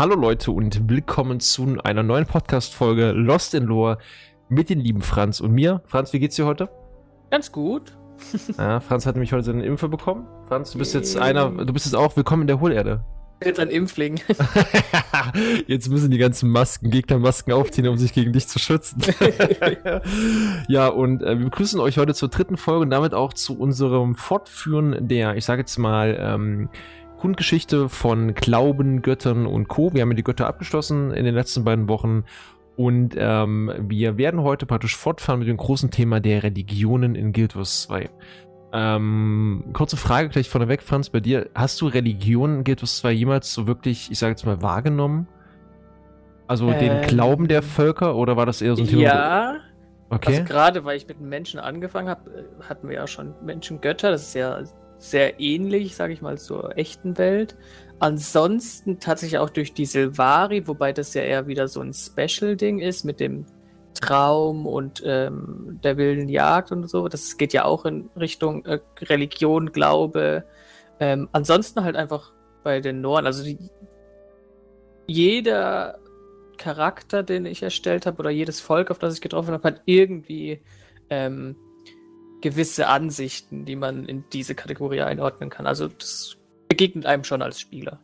Hallo Leute und willkommen zu einer neuen Podcast-Folge Lost in Lore mit den lieben Franz und mir. Franz, wie geht's dir heute? Ganz gut. Ja, Franz hat nämlich heute seine Impfe bekommen. Franz, du bist jetzt einer, du bist jetzt auch willkommen in der Hohlerde. Jetzt ein Impfling. Jetzt müssen die ganzen Masken, Gegnermasken aufziehen, um sich gegen dich zu schützen. ja, und äh, wir begrüßen euch heute zur dritten Folge und damit auch zu unserem Fortführen der, ich sage jetzt mal, ähm, Grundgeschichte von Glauben, Göttern und Co. Wir haben ja die Götter abgeschlossen in den letzten beiden Wochen und ähm, wir werden heute praktisch fortfahren mit dem großen Thema der Religionen in Guild Wars 2. Ähm, kurze Frage gleich vorneweg, Franz, bei dir. Hast du Religion Guild Wars 2 jemals so wirklich, ich sage jetzt mal, wahrgenommen? Also ähm, den Glauben der Völker oder war das eher so ein Thema? Ja. Okay. Also gerade weil ich mit Menschen angefangen habe, äh, hatten wir ja schon Menschengötter. Das ist ja sehr ähnlich, sage ich mal, zur echten Welt. Ansonsten tatsächlich auch durch die Silvari, wobei das ja eher wieder so ein Special-Ding ist mit dem Traum und ähm, der wilden Jagd und so. Das geht ja auch in Richtung äh, Religion, Glaube. Ähm, ansonsten halt einfach bei den Norden. Also die, jeder Charakter, den ich erstellt habe, oder jedes Volk, auf das ich getroffen habe, hat irgendwie ähm, gewisse Ansichten, die man in diese Kategorie einordnen kann. Also das begegnet einem schon als Spieler.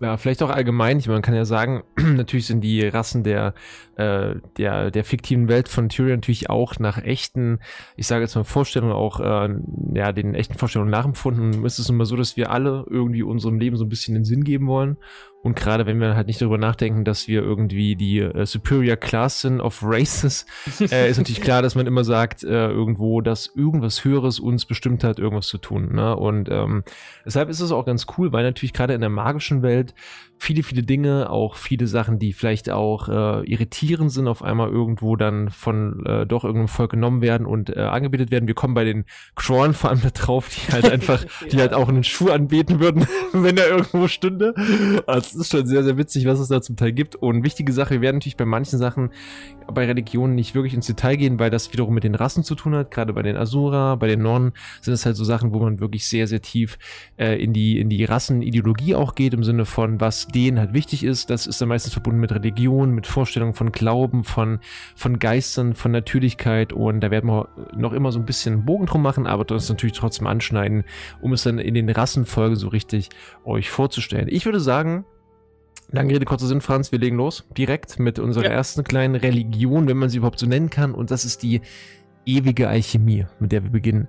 Ja, vielleicht auch allgemein. Ich, man kann ja sagen, natürlich sind die Rassen der, äh, der, der fiktiven Welt von Tyrion natürlich auch nach echten, ich sage jetzt mal Vorstellungen, auch äh, ja, den echten Vorstellungen nachempfunden. Es ist immer so, dass wir alle irgendwie unserem Leben so ein bisschen den Sinn geben wollen. Und gerade wenn wir halt nicht darüber nachdenken, dass wir irgendwie die äh, Superior Class sind of Races, äh, ist natürlich klar, dass man immer sagt, äh, irgendwo, dass irgendwas Höheres uns bestimmt hat, irgendwas zu tun. Ne? Und ähm, deshalb ist es auch ganz cool, weil natürlich gerade in der magischen Welt viele, viele Dinge, auch viele Sachen, die vielleicht auch äh, irritierend sind, auf einmal irgendwo dann von äh, doch irgendeinem Volk genommen werden und äh, angebetet werden. Wir kommen bei den Crawn vor allem da drauf, die halt einfach, ja. die halt auch einen Schuh anbeten würden, wenn er irgendwo stünde. Also es ist schon sehr, sehr witzig, was es da zum Teil gibt. Und wichtige Sache, wir werden natürlich bei manchen Sachen bei Religionen nicht wirklich ins Detail gehen, weil das wiederum mit den Rassen zu tun hat. Gerade bei den Asura, bei den Nonnen sind es halt so Sachen, wo man wirklich sehr, sehr tief äh, in die, in die Rassenideologie auch geht, im Sinne von, was denen halt wichtig ist. Das ist dann meistens verbunden mit Religion, mit Vorstellungen von Glauben, von, von Geistern, von Natürlichkeit und da werden wir noch immer so ein bisschen einen Bogen drum machen, aber das natürlich trotzdem anschneiden, um es dann in den Rassenfolgen so richtig euch vorzustellen. Ich würde sagen, Lange Rede, kurzer Sinn, Franz, wir legen los. Direkt mit unserer ja. ersten kleinen Religion, wenn man sie überhaupt so nennen kann. Und das ist die ewige Alchemie, mit der wir beginnen.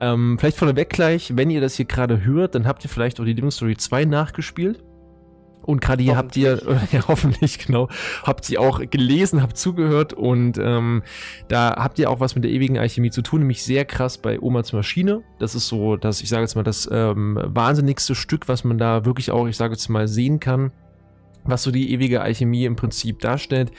Ähm, vielleicht vorneweg gleich, wenn ihr das hier gerade hört, dann habt ihr vielleicht auch die Demon Story 2 nachgespielt. Und gerade hier habt ihr, ja, hoffentlich, genau, habt sie auch gelesen, habt zugehört und ähm, da habt ihr auch was mit der ewigen Alchemie zu tun, nämlich sehr krass bei Omas Maschine. Das ist so, dass ich sage jetzt mal, das ähm, wahnsinnigste Stück, was man da wirklich auch, ich sage jetzt mal, sehen kann, was so die ewige Alchemie im Prinzip darstellt.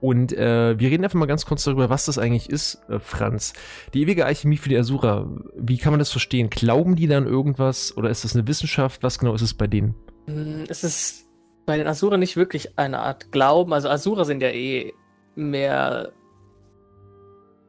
Und äh, wir reden einfach mal ganz kurz darüber, was das eigentlich ist, äh, Franz. Die ewige Alchemie für die Asura, wie kann man das verstehen? Glauben die dann irgendwas oder ist das eine Wissenschaft? Was genau ist es bei denen? Mm, es ist bei den Asura nicht wirklich eine Art Glauben. Also Asura sind ja eh mehr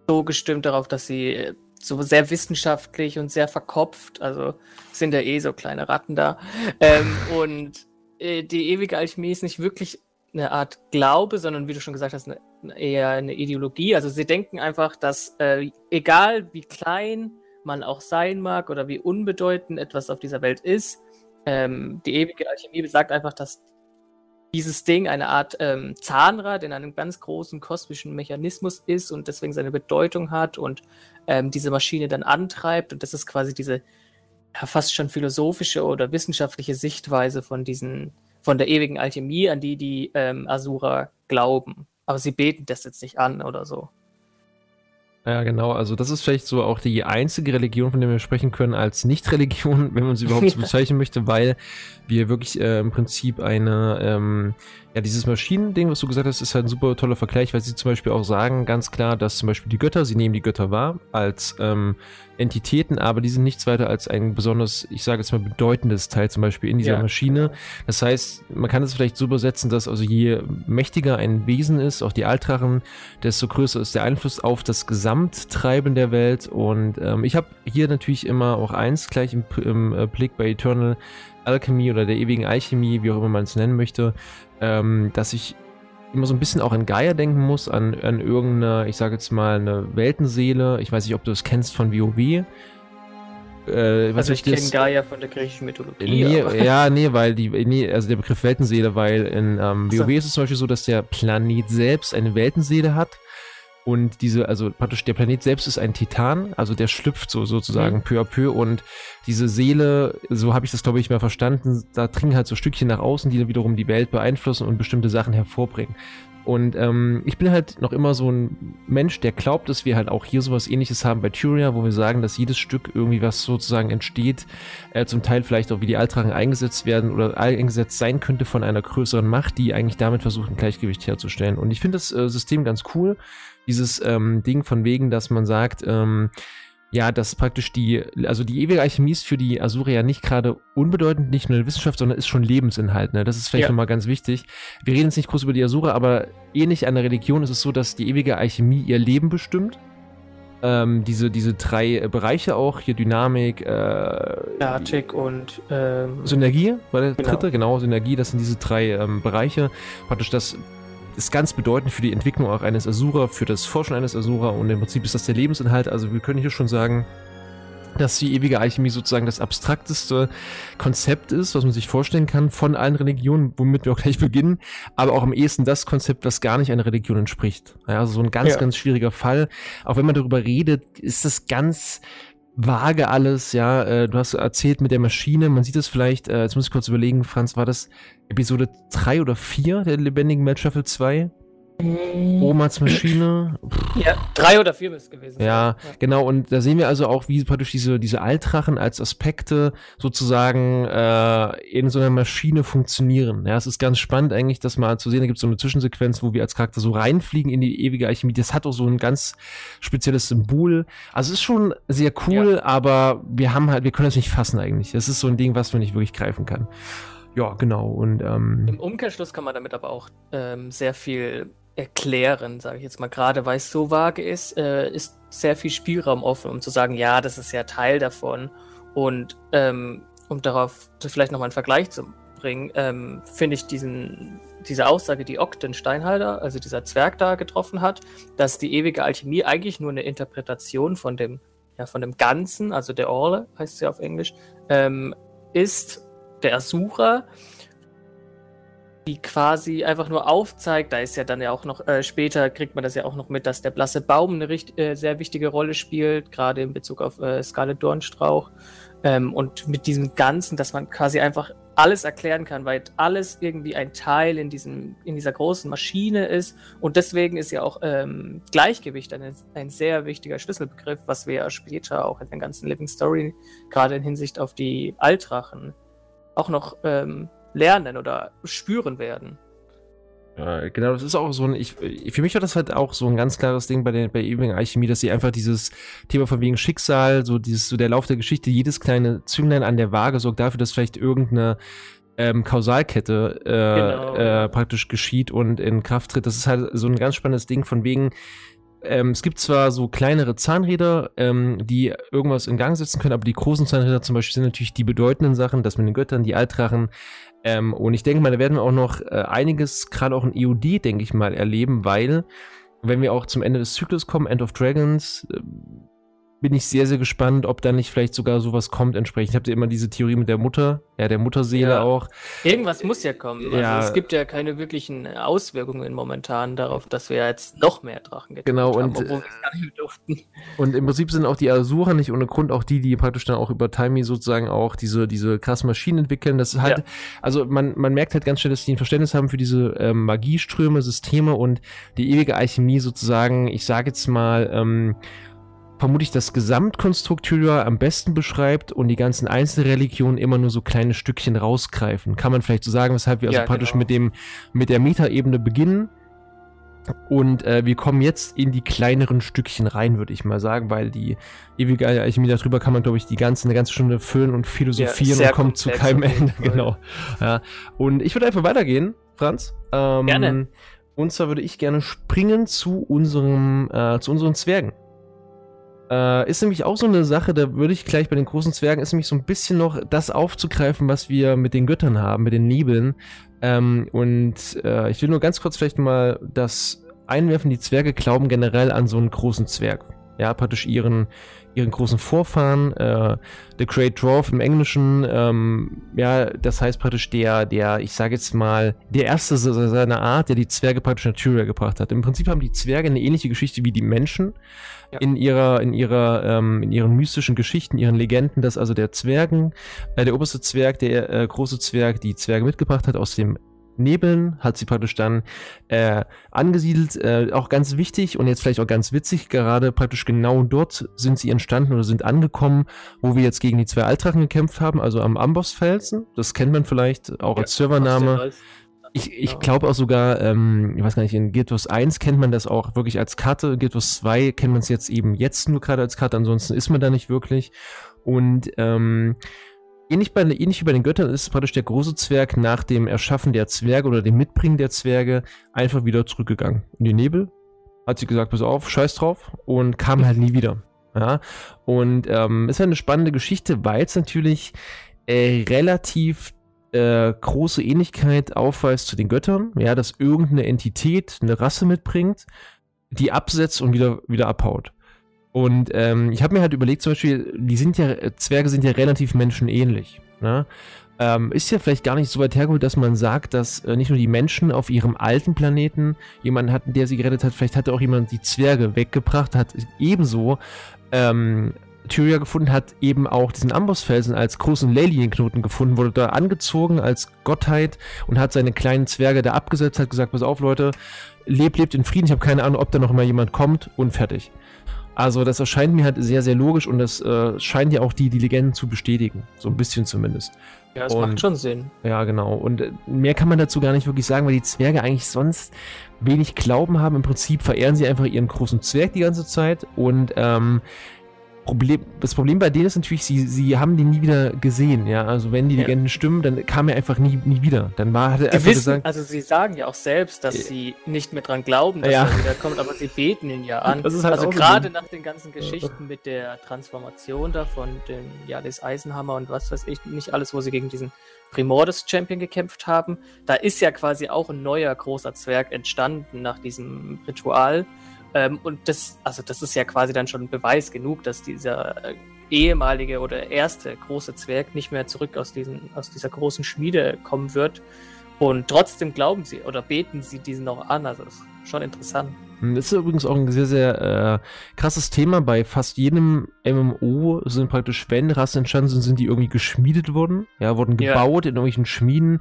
so gestimmt darauf, dass sie so sehr wissenschaftlich und sehr verkopft, also sind ja eh so kleine Ratten da. Ähm, und äh, die ewige Alchemie ist nicht wirklich eine Art Glaube, sondern wie du schon gesagt hast, eine, eher eine Ideologie. Also sie denken einfach, dass äh, egal wie klein man auch sein mag oder wie unbedeutend etwas auf dieser Welt ist, ähm, die ewige Alchemie besagt einfach, dass dieses Ding eine Art ähm, Zahnrad in einem ganz großen kosmischen Mechanismus ist und deswegen seine Bedeutung hat und ähm, diese Maschine dann antreibt. Und das ist quasi diese ja, fast schon philosophische oder wissenschaftliche Sichtweise von diesen, von der ewigen Alchemie, an die die ähm, Asura glauben. Aber sie beten das jetzt nicht an oder so. Ja, genau. Also das ist vielleicht so auch die einzige Religion, von der wir sprechen können, als Nicht-Religion, wenn man sie überhaupt so bezeichnen möchte, weil wir wirklich äh, im Prinzip eine, ähm, ja, dieses Maschinending, was du gesagt hast, ist halt ein super toller Vergleich, weil sie zum Beispiel auch sagen, ganz klar, dass zum Beispiel die Götter, sie nehmen die Götter wahr als ähm, Entitäten, aber die sind nichts weiter als ein besonders, ich sage jetzt mal, bedeutendes Teil zum Beispiel in dieser ja. Maschine. Das heißt, man kann es vielleicht so übersetzen, dass also je mächtiger ein Wesen ist, auch die Altrachen, desto größer ist der Einfluss auf das Gesamttreiben der Welt. Und ähm, ich habe hier natürlich immer auch eins gleich im, im äh, Blick bei Eternal Alchemy oder der ewigen Alchemie, wie auch immer man es nennen möchte, ähm, dass ich immer so ein bisschen auch an Gaia denken muss, an, an irgendeine, ich sage jetzt mal, eine Weltenseele. Ich weiß nicht, ob du es kennst von WoW. Äh, also ich kenne Gaia von der griechischen Mythologie. Nee, ja, nee, weil die, nee, also der Begriff Weltenseele, weil in ähm, WoW so. ist es zum Beispiel so, dass der Planet selbst eine Weltenseele hat. Und diese, also praktisch der Planet selbst ist ein Titan, also der schlüpft so sozusagen mhm. peu à peu und diese Seele, so habe ich das glaube ich mal verstanden, da dringen halt so Stückchen nach außen, die dann wiederum die Welt beeinflussen und bestimmte Sachen hervorbringen. Und ähm, ich bin halt noch immer so ein Mensch, der glaubt, dass wir halt auch hier sowas ähnliches haben bei Tyria, wo wir sagen, dass jedes Stück irgendwie was sozusagen entsteht, äh, zum Teil vielleicht auch wie die Altrachen eingesetzt werden oder eingesetzt sein könnte von einer größeren Macht, die eigentlich damit versucht, ein Gleichgewicht herzustellen. Und ich finde das äh, System ganz cool. Dieses ähm, Ding von wegen, dass man sagt, ähm, ja, dass praktisch die, also die ewige Alchemie ist für die Asuria nicht gerade unbedeutend, nicht nur eine Wissenschaft, sondern ist schon Lebensinhalt. Ne? Das ist vielleicht ja. nochmal ganz wichtig. Wir reden jetzt nicht groß über die Asura, aber ähnlich an der Religion ist es so, dass die ewige Alchemie ihr Leben bestimmt. Ähm, diese, diese drei äh, Bereiche auch, hier Dynamik, äh, Statik und ähm, Synergie war der genau. dritte, genau, Synergie, das sind diese drei ähm, Bereiche. Praktisch das ist ganz bedeutend für die Entwicklung auch eines Asura, für das Forschen eines Asura und im Prinzip ist das der Lebensinhalt. Also wir können hier schon sagen, dass die ewige Alchemie sozusagen das abstrakteste Konzept ist, was man sich vorstellen kann von allen Religionen, womit wir auch gleich beginnen, aber auch am ehesten das Konzept, was gar nicht einer Religion entspricht. Ja, also so ein ganz, ja. ganz schwieriger Fall. Auch wenn man darüber redet, ist das ganz vage alles, ja. Äh, du hast erzählt mit der Maschine, man sieht es vielleicht, äh, jetzt muss ich kurz überlegen, Franz, war das Episode 3 oder 4 der lebendigen Mad Shuffle 2? Omas Maschine. Ja, drei oder vier müsste gewesen sein. Ja, ja, genau. Und da sehen wir also auch, wie praktisch diese, diese Altrachen als Aspekte sozusagen äh, in so einer Maschine funktionieren. Ja, es ist ganz spannend eigentlich, das mal zu sehen. Da gibt es so eine Zwischensequenz, wo wir als Charakter so reinfliegen in die ewige Alchemie. Das hat auch so ein ganz spezielles Symbol. Also es ist schon sehr cool, ja. aber wir haben halt, wir können das nicht fassen eigentlich. Das ist so ein Ding, was man nicht wirklich greifen kann. Ja, genau. Und ähm, im Umkehrschluss kann man damit aber auch ähm, sehr viel erklären, sage ich jetzt mal. Gerade weil es so vage ist, äh, ist sehr viel Spielraum offen, um zu sagen, ja, das ist ja Teil davon. Und ähm, um darauf vielleicht nochmal einen Vergleich zu bringen, ähm, finde ich diesen, diese Aussage, die Ogden Steinhalter, also dieser Zwerg da getroffen hat, dass die ewige Alchemie eigentlich nur eine Interpretation von dem, ja, von dem Ganzen, also der Orle heißt ja auf Englisch, ähm, ist der Asura, die quasi einfach nur aufzeigt, da ist ja dann ja auch noch, äh, später kriegt man das ja auch noch mit, dass der blasse Baum eine äh, sehr wichtige Rolle spielt, gerade in Bezug auf äh, Scarlet Dornstrauch. Ähm, und mit diesem Ganzen, dass man quasi einfach alles erklären kann, weil alles irgendwie ein Teil in, diesem, in dieser großen Maschine ist. Und deswegen ist ja auch ähm, Gleichgewicht ein, ein sehr wichtiger Schlüsselbegriff, was wir ja später auch in der ganzen Living Story, gerade in Hinsicht auf die Altrachen, auch noch ähm, lernen oder spüren werden. Ja, genau, das ist auch so ein, ich, für mich war das halt auch so ein ganz klares Ding bei der, bei Evening Alchemie, dass sie einfach dieses Thema von wegen Schicksal, so dieses, so der Lauf der Geschichte, jedes kleine Zünglein an der Waage sorgt dafür, dass vielleicht irgendeine ähm, Kausalkette äh, genau. äh, praktisch geschieht und in Kraft tritt. Das ist halt so ein ganz spannendes Ding von wegen, ähm, es gibt zwar so kleinere Zahnräder, ähm, die irgendwas in Gang setzen können, aber die großen Zahnräder zum Beispiel sind natürlich die bedeutenden Sachen, das mit den Göttern, die Altrachen, ähm, und ich denke mal, da werden wir auch noch äh, einiges, gerade auch in EOD, denke ich mal, erleben, weil, wenn wir auch zum Ende des Zyklus kommen, End of Dragons, äh, bin ich sehr, sehr gespannt, ob da nicht vielleicht sogar sowas kommt entsprechend. Ich habe ja immer diese Theorie mit der Mutter, ja, der Mutterseele ja. auch. Irgendwas muss ja kommen. Ja. Also es gibt ja keine wirklichen Auswirkungen momentan darauf, dass wir jetzt noch mehr Drachen getötet genau, haben, und, obwohl wir gar nicht durften. Und im Prinzip sind auch die Asura nicht ohne Grund auch die, die praktisch dann auch über Timey sozusagen auch diese, diese krassen Maschinen entwickeln. Das ist halt, ja. also man, man merkt halt ganz schnell, dass die ein Verständnis haben für diese ähm, Magieströme, Systeme und die ewige Alchemie sozusagen, ich sage jetzt mal, ähm, vermutlich das Gesamtkonstrukt Tyria am besten beschreibt und die ganzen Einzelreligionen immer nur so kleine Stückchen rausgreifen. Kann man vielleicht so sagen, weshalb wir also ja, praktisch genau. mit dem, mit der Metaebene beginnen. Und äh, wir kommen jetzt in die kleineren Stückchen rein, würde ich mal sagen, weil die ewige Alchemie darüber kann man, glaube ich, die ganze, eine ganze Stunde füllen und philosophieren ja, und kommt zu keinem Ende. Genau. Ja. Und ich würde einfach weitergehen, Franz. Ähm, gerne. Und zwar würde ich gerne springen zu unserem, äh, zu unseren Zwergen. Äh, ist nämlich auch so eine Sache, da würde ich gleich bei den großen Zwergen, ist nämlich so ein bisschen noch das aufzugreifen, was wir mit den Göttern haben, mit den Nebeln. Ähm, und äh, ich will nur ganz kurz vielleicht mal das einwerfen, die Zwerge glauben generell an so einen großen Zwerg. Ja, praktisch ihren, ihren großen Vorfahren, äh, The Great Dwarf im Englischen, ähm, ja, das heißt praktisch der, der, ich sage jetzt mal, der erste seiner Art, der die Zwerge praktisch nach Tyria gebracht hat. Im Prinzip haben die Zwerge eine ähnliche Geschichte wie die Menschen ja. in ihrer, in ihrer, ähm, in ihren mystischen Geschichten, ihren Legenden, dass also der Zwergen, äh, der oberste Zwerg, der äh, große Zwerg, die Zwerge mitgebracht hat aus dem Nebeln, hat sie praktisch dann äh, angesiedelt. Äh, auch ganz wichtig und jetzt vielleicht auch ganz witzig, gerade praktisch genau dort sind sie entstanden oder sind angekommen, wo wir jetzt gegen die zwei Altrachen gekämpft haben, also am Ambossfelsen. Das kennt man vielleicht auch ja, als Servername. Ich, ich genau. glaube auch sogar, ähm, ich weiß gar nicht, in Guild Wars 1 kennt man das auch wirklich als Karte. Guild Wars 2 kennt man es jetzt eben jetzt nur gerade als Karte, ansonsten ist man da nicht wirklich. Und ähm, Ähnlich, bei, ähnlich wie bei den Göttern ist praktisch der große Zwerg nach dem Erschaffen der Zwerge oder dem Mitbringen der Zwerge einfach wieder zurückgegangen. In die Nebel hat sie gesagt, pass auf, scheiß drauf und kam halt nie wieder. Ja, und ähm, ist eine spannende Geschichte, weil es natürlich äh, relativ äh, große Ähnlichkeit aufweist zu den Göttern, ja, dass irgendeine Entität eine Rasse mitbringt, die absetzt und wieder, wieder abhaut. Und ähm, ich habe mir halt überlegt, zum Beispiel, die sind ja, Zwerge sind ja relativ menschenähnlich. Ne? Ähm, ist ja vielleicht gar nicht so weit hergeholt, dass man sagt, dass äh, nicht nur die Menschen auf ihrem alten Planeten jemanden hatten, der sie gerettet hat, vielleicht hatte auch jemand die Zwerge weggebracht, hat ebenso ähm, Tyria gefunden, hat eben auch diesen Ambossfelsen als großen Lelienknoten gefunden, wurde da angezogen als Gottheit und hat seine kleinen Zwerge da abgesetzt, hat gesagt, pass auf Leute, lebt, lebt in Frieden, ich habe keine Ahnung, ob da noch mal jemand kommt und fertig. Also das erscheint mir halt sehr, sehr logisch und das äh, scheint ja auch die, die Legenden zu bestätigen. So ein bisschen zumindest. Ja, es macht schon Sinn. Ja, genau. Und äh, mehr kann man dazu gar nicht wirklich sagen, weil die Zwerge eigentlich sonst wenig Glauben haben. Im Prinzip verehren sie einfach ihren großen Zwerg die ganze Zeit und ähm, Problem, das Problem bei denen ist natürlich, sie, sie haben den nie wieder gesehen, ja. Also wenn die ja. Legenden stimmen, dann kam er einfach nie, nie wieder. Dann war, hat er einfach wissen, gesagt. Also sie sagen ja auch selbst, dass äh, sie nicht mehr dran glauben, dass ja. er wiederkommt, aber sie beten ihn ja an. Halt also gerade nach den ganzen Geschichten mit der Transformation da von dem, ja, des Eisenhammer und was weiß ich, nicht alles, wo sie gegen diesen Primordes Champion gekämpft haben. Da ist ja quasi auch ein neuer großer Zwerg entstanden nach diesem Ritual. Ähm, und das, also das ist ja quasi dann schon Beweis genug, dass dieser äh, ehemalige oder erste große Zwerg nicht mehr zurück aus, diesen, aus dieser großen Schmiede kommen wird. Und trotzdem glauben sie oder beten sie diesen noch an. Also das ist schon interessant. Hm, das ist übrigens auch ein sehr, sehr äh, krasses Thema. Bei fast jedem MMO sind praktisch, wenn Rassen entstanden sind, sind die irgendwie geschmiedet worden. Ja, wurden gebaut ja. in irgendwelchen Schmieden.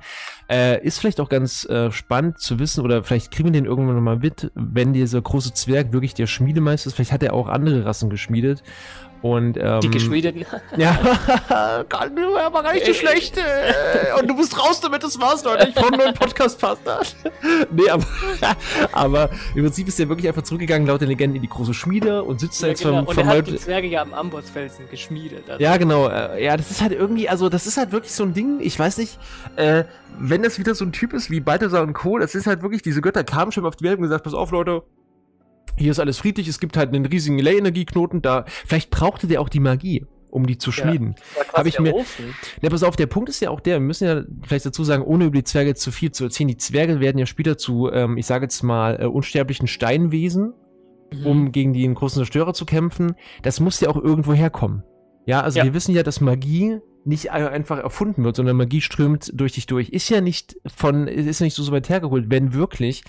Äh, ist vielleicht auch ganz äh, spannend zu wissen, oder vielleicht kriegen wir den irgendwann nochmal mit, wenn dieser große Zwerg wirklich der Schmiedemeister ist. Vielleicht hat er auch andere Rassen geschmiedet. Und, ähm, die geschmiedeten. ja, kann aber gar nicht so schlecht. Äh, und du bist raus damit, das war's, Leute. Ich brauche nur einen Podcast-Partner. nee, aber, aber im Prinzip ist er wirklich einfach zurückgegangen, laut der Legende, in die große Schmiede und sitzt ja, da jetzt genau. vom, vom und er hat die Zwerge ja am Ambossfelsen geschmiedet. Also. Ja, genau. Äh, ja, das ist halt irgendwie, also das ist halt wirklich so ein Ding, ich weiß nicht, äh, wenn das wieder so ein Typ ist wie Balthasar und Co., das ist halt wirklich, diese Götter kamen schon auf die Welt und gesagt, pass auf, Leute, hier ist alles friedlich, es gibt halt einen riesigen Ley-Energieknoten, da, vielleicht brauchte der auch die Magie, um die zu schmieden. Ja, Habe ich mir. Ja, pass auf, der Punkt ist ja auch der, wir müssen ja vielleicht dazu sagen, ohne über die Zwerge zu viel zu erzählen, die Zwerge werden ja später zu, ähm, ich sage jetzt mal, äh, unsterblichen Steinwesen, mhm. um gegen den großen Zerstörer zu kämpfen. Das muss ja auch irgendwo herkommen. Ja, also ja. wir wissen ja, dass Magie nicht einfach erfunden wird, sondern Magie strömt durch dich durch. Ist ja nicht von, ist ja nicht so, so weit hergeholt, wenn wirklich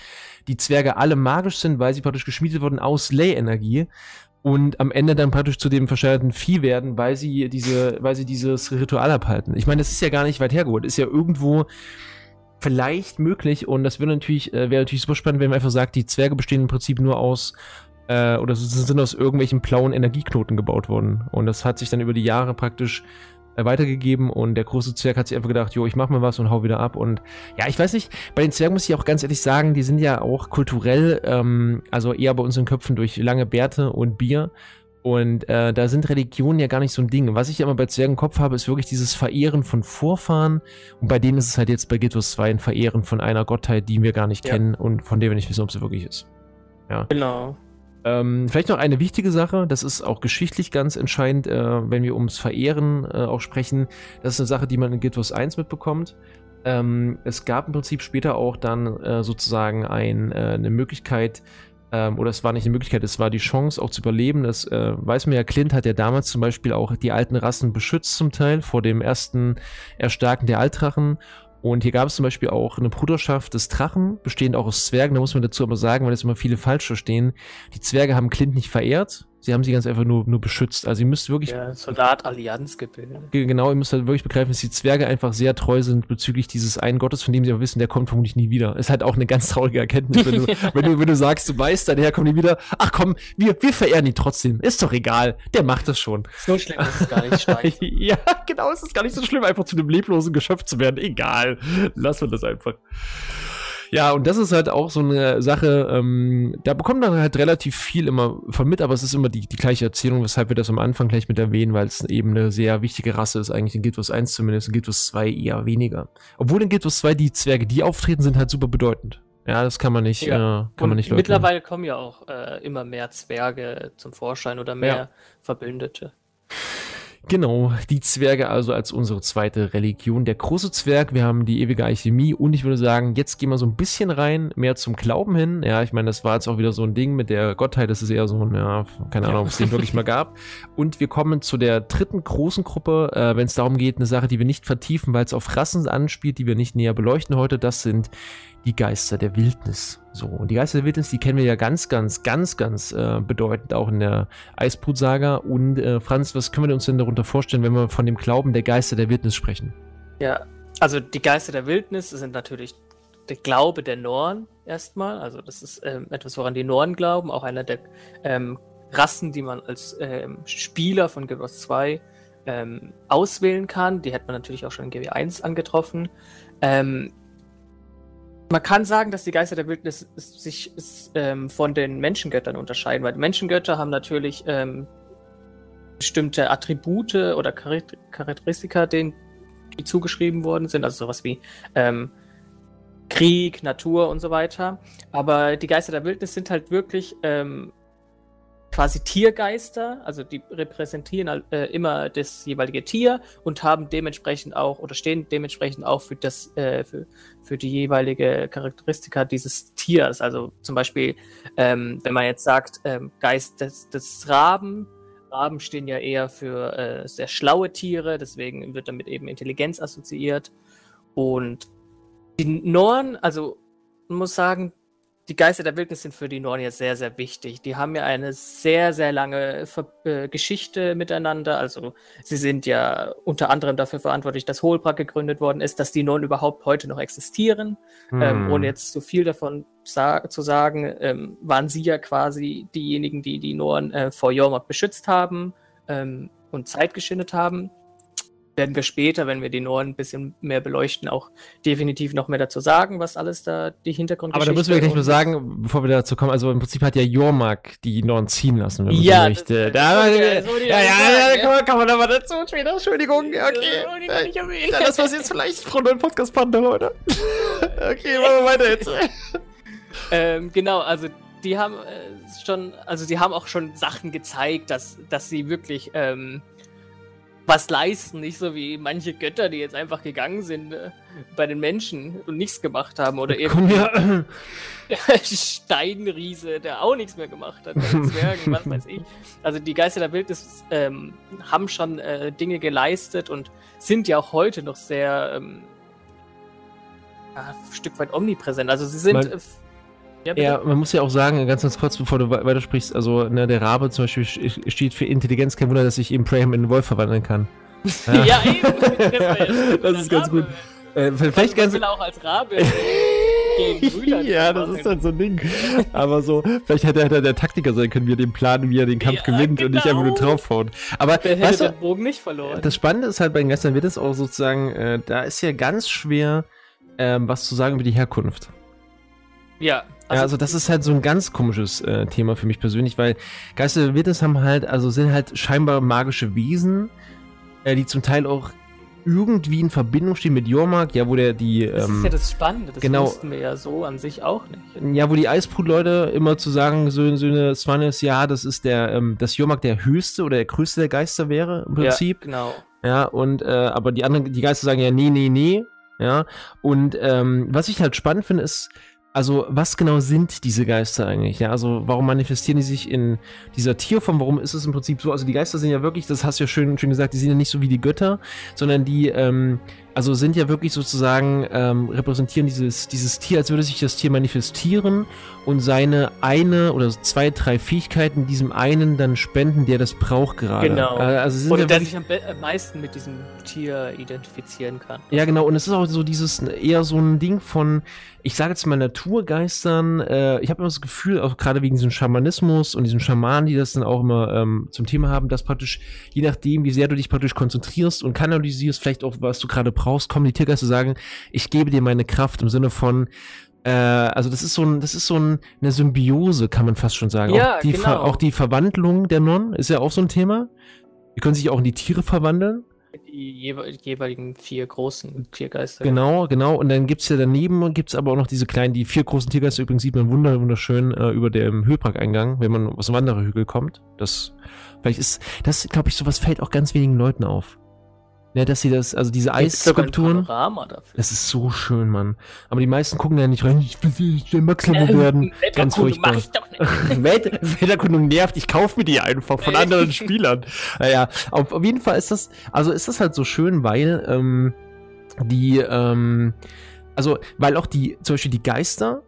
die Zwerge alle magisch sind, weil sie praktisch geschmiedet wurden aus Ley-Energie und am Ende dann praktisch zu dem verschleierten Vieh werden, weil sie diese, weil sie dieses Ritual abhalten. Ich meine, das ist ja gar nicht weit hergeholt, ist ja irgendwo vielleicht möglich und das wäre natürlich, äh, wäre natürlich super spannend, wenn man einfach sagt, die Zwerge bestehen im Prinzip nur aus äh, oder sind aus irgendwelchen blauen Energieknoten gebaut worden. Und das hat sich dann über die Jahre praktisch weitergegeben und der große Zwerg hat sich einfach gedacht, jo, ich mach mal was und hau wieder ab und ja, ich weiß nicht, bei den Zwergen muss ich auch ganz ehrlich sagen, die sind ja auch kulturell, ähm, also eher bei unseren Köpfen durch lange Bärte und Bier und äh, da sind Religionen ja gar nicht so ein Ding. Was ich immer bei Zwergen im Kopf habe, ist wirklich dieses Verehren von Vorfahren und bei denen ist es halt jetzt bei Gittus 2 ein Verehren von einer Gottheit, die wir gar nicht ja. kennen und von der wir nicht wissen, ob sie wirklich ist. Ja. Genau. Ähm, vielleicht noch eine wichtige Sache, das ist auch geschichtlich ganz entscheidend, äh, wenn wir ums Verehren äh, auch sprechen. Das ist eine Sache, die man in Guild Wars 1 mitbekommt. Ähm, es gab im Prinzip später auch dann äh, sozusagen ein, äh, eine Möglichkeit, ähm, oder es war nicht eine Möglichkeit, es war die Chance auch zu überleben. Das äh, weiß man ja, Clint hat ja damals zum Beispiel auch die alten Rassen beschützt zum Teil vor dem ersten Erstarken der Altdrachen und hier gab es zum Beispiel auch eine Bruderschaft des Drachen, bestehend auch aus Zwergen. Da muss man dazu aber sagen, weil das immer viele falsch verstehen. Die Zwerge haben Clint nicht verehrt, Sie haben sie ganz einfach nur, nur beschützt. Also ihr müsst wirklich. Ja, Soldat Allianz gebildet. Genau, ihr müsst halt wirklich begreifen, dass die Zwerge einfach sehr treu sind bezüglich dieses einen Gottes, von dem sie aber wissen, der kommt vermutlich nie wieder. Ist halt auch eine ganz traurige Erkenntnis, wenn du, wenn du, wenn du sagst, du weißt, der kommt nie wieder. Ach komm, wir, wir verehren ihn trotzdem. Ist doch egal. Der macht das schon. So schlimm ist es gar nicht steif. ja, genau, es ist gar nicht so schlimm, einfach zu einem leblosen Geschöpf zu werden. Egal. Lass wir das einfach. Ja, und das ist halt auch so eine Sache, ähm, da bekommt man halt relativ viel immer von mit, aber es ist immer die, die gleiche Erzählung, weshalb wir das am Anfang gleich mit erwähnen, weil es eben eine sehr wichtige Rasse ist, eigentlich in Guild Wars 1 zumindest, in Guild Wars 2 eher weniger. Obwohl in Guild Wars 2 die Zwerge, die auftreten, sind halt super bedeutend. Ja, das kann man nicht, ja. äh, kann man nicht leugnen. Mittlerweile kommen ja auch äh, immer mehr Zwerge zum Vorschein oder mehr ja. Verbündete. Genau, die Zwerge also als unsere zweite Religion. Der große Zwerg, wir haben die ewige Alchemie und ich würde sagen, jetzt gehen wir so ein bisschen rein, mehr zum Glauben hin. Ja, ich meine, das war jetzt auch wieder so ein Ding mit der Gottheit, das ist eher so ein, ja, keine Ahnung, ob es den wirklich mal gab. Und wir kommen zu der dritten großen Gruppe, äh, wenn es darum geht, eine Sache, die wir nicht vertiefen, weil es auf Rassen anspielt, die wir nicht näher beleuchten heute, das sind die Geister der Wildnis. So, und die Geister der Wildnis, die kennen wir ja ganz, ganz, ganz, ganz äh, bedeutend auch in der Eisbrut-Saga. Und äh, Franz, was können wir uns denn darunter vorstellen, wenn wir von dem Glauben der Geister der Wildnis sprechen? Ja, also die Geister der Wildnis sind natürlich der Glaube der Norn erstmal. Also das ist ähm, etwas, woran die Norn glauben, auch einer der ähm, Rassen, die man als ähm, Spieler von Guild Wars 2 ähm, auswählen kann. Die hat man natürlich auch schon in GW1 angetroffen. Ähm, man kann sagen, dass die Geister der Wildnis sich ähm, von den Menschengöttern unterscheiden, weil die Menschengötter haben natürlich ähm, bestimmte Attribute oder Charakteristika, denen die zugeschrieben worden sind, also sowas wie ähm, Krieg, Natur und so weiter. Aber die Geister der Wildnis sind halt wirklich ähm, quasi Tiergeister, also die repräsentieren äh, immer das jeweilige Tier und haben dementsprechend auch oder stehen dementsprechend auch für das äh, für, für die jeweilige Charakteristika dieses Tiers. Also zum Beispiel, ähm, wenn man jetzt sagt ähm, Geist des, des Raben, Raben stehen ja eher für äh, sehr schlaue Tiere, deswegen wird damit eben Intelligenz assoziiert. Und die Norn, also man muss sagen, die Geister der Wildnis sind für die Nornier sehr, sehr wichtig. Die haben ja eine sehr, sehr lange Ver äh, Geschichte miteinander. Also sie sind ja unter anderem dafür verantwortlich, dass Holbrak gegründet worden ist, dass die Norn überhaupt heute noch existieren. Hm. Ähm, ohne jetzt zu viel davon sa zu sagen, ähm, waren sie ja quasi diejenigen, die die Norn äh, vor Jormok beschützt haben ähm, und Zeit geschindet haben werden wir später, wenn wir die Norden ein bisschen mehr beleuchten, auch definitiv noch mehr dazu sagen, was alles da die Hintergrundgeschichte Aber da müssen wir gleich nur sagen, bevor wir dazu kommen, also im Prinzip hat ja Jormak die Norden ziehen lassen, wenn man ja, so möchte. Da, ja, so ja, ja, ja, kann man, kann man aber dazu später, Entschuldigung, okay. Das, ja, das war's jetzt vielleicht Frau neuen Podcast-Panda heute. okay, machen wir weiter jetzt. ähm, genau, also die haben äh, schon, also sie haben auch schon Sachen gezeigt, dass, dass sie wirklich ähm, was leisten, nicht so wie manche Götter, die jetzt einfach gegangen sind äh, bei den Menschen und nichts gemacht haben oder eben ja. Steinriese, der auch nichts mehr gemacht hat, Zwergen, was weiß ich. Also die Geister der Wildnis ähm, haben schon äh, Dinge geleistet und sind ja auch heute noch sehr ähm, ein Stück weit omnipräsent. Also sie sind Man ja, ja, man muss ja auch sagen, ganz, ganz kurz, bevor du weitersprichst, also ne, der Rabe zum Beispiel steht für Intelligenz, kein Wunder, dass ich eben Praham in einen Wolf verwandeln kann. Ja, ja eben. das ist ganz gut. Äh, vielleicht ganz. will auch als Rabe ja, das ist halt so ein Ding. Aber so, vielleicht hätte er der Taktiker sein können, wie er den Plan, wie er den Kampf ja, gewinnt genau. und nicht einfach nur genau. draufhaut. Aber der hätte weißt du, den Bogen nicht verloren. Das Spannende ist halt bei den Geistern wird es auch sozusagen, äh, da ist ja ganz schwer, ähm, was zu sagen über die Herkunft. Ja, also, ja, also das ist halt so ein ganz komisches äh, Thema für mich persönlich, weil Geister der Wildnis haben halt, also sind halt scheinbar magische Wesen, äh, die zum Teil auch irgendwie in Verbindung stehen mit Jormak, ja, wo der die. Das ähm, ist ja das Spannende, das genau. wussten wir ja so an sich auch nicht. Ja, wo die Eisbrut-Leute immer zu sagen, so, so eine Swanis, ja, das ist der, ähm, dass Jormak der höchste oder der größte der Geister wäre, im Prinzip. Ja, genau. Ja, und, äh, aber die anderen, die Geister sagen ja, nee, nee, nee. Ja, und ähm, was ich halt spannend finde, ist, also was genau sind diese Geister eigentlich? Ja, also warum manifestieren die sich in dieser Tierform? Warum ist es im Prinzip so? Also die Geister sind ja wirklich, das hast du ja schön, schön gesagt, die sind ja nicht so wie die Götter, sondern die, ähm, also sind ja wirklich sozusagen, ähm, repräsentieren dieses, dieses Tier, als würde sich das Tier manifestieren und seine eine oder zwei, drei Fähigkeiten diesem einen dann spenden, der das braucht gerade. Genau. Äh, also sind Oder ja der sich am, am meisten mit diesem Tier identifizieren kann. Ja, genau. Und es ist auch so dieses, eher so ein Ding von, ich sage jetzt mal Naturgeistern. Äh, ich habe immer das Gefühl, auch gerade wegen diesem Schamanismus und diesen Schamanen, die das dann auch immer ähm, zum Thema haben, dass praktisch, je nachdem, wie sehr du dich praktisch konzentrierst und kanalisierst, vielleicht auch, was du gerade brauchst, kommen die Tiergeister sagen, ich gebe dir meine Kraft im Sinne von, äh, also das ist so ein, das ist so ein, eine Symbiose, kann man fast schon sagen. Ja, auch, die genau. auch die Verwandlung der Nonnen ist ja auch so ein Thema. Die können sich auch in die Tiere verwandeln. Die jewe jeweiligen vier großen Tiergeister. Genau, genau. Und dann gibt's ja daneben, gibt's aber auch noch diese kleinen, die vier großen Tiergeister. Übrigens sieht man wunder, wunderschön äh, über dem Höhlparkeingang, wenn man aus dem Wandererhügel kommt. Das, vielleicht ist, das, glaube ich, sowas fällt auch ganz wenigen Leuten auf. Ja, dass sie das, also diese Eisskulpturen, das ist so schön, Mann. Aber die meisten gucken ja nicht rein, ich will, ich will Max-Level werden. Ganz furchtbar. mach ich doch nicht. Welt Welterkundung nervt, ich kaufe mir die einfach von anderen Spielern. Naja, auf, auf jeden Fall ist das, also ist das halt so schön, weil ähm, die, ähm, also, weil auch die, zum Beispiel die Geister,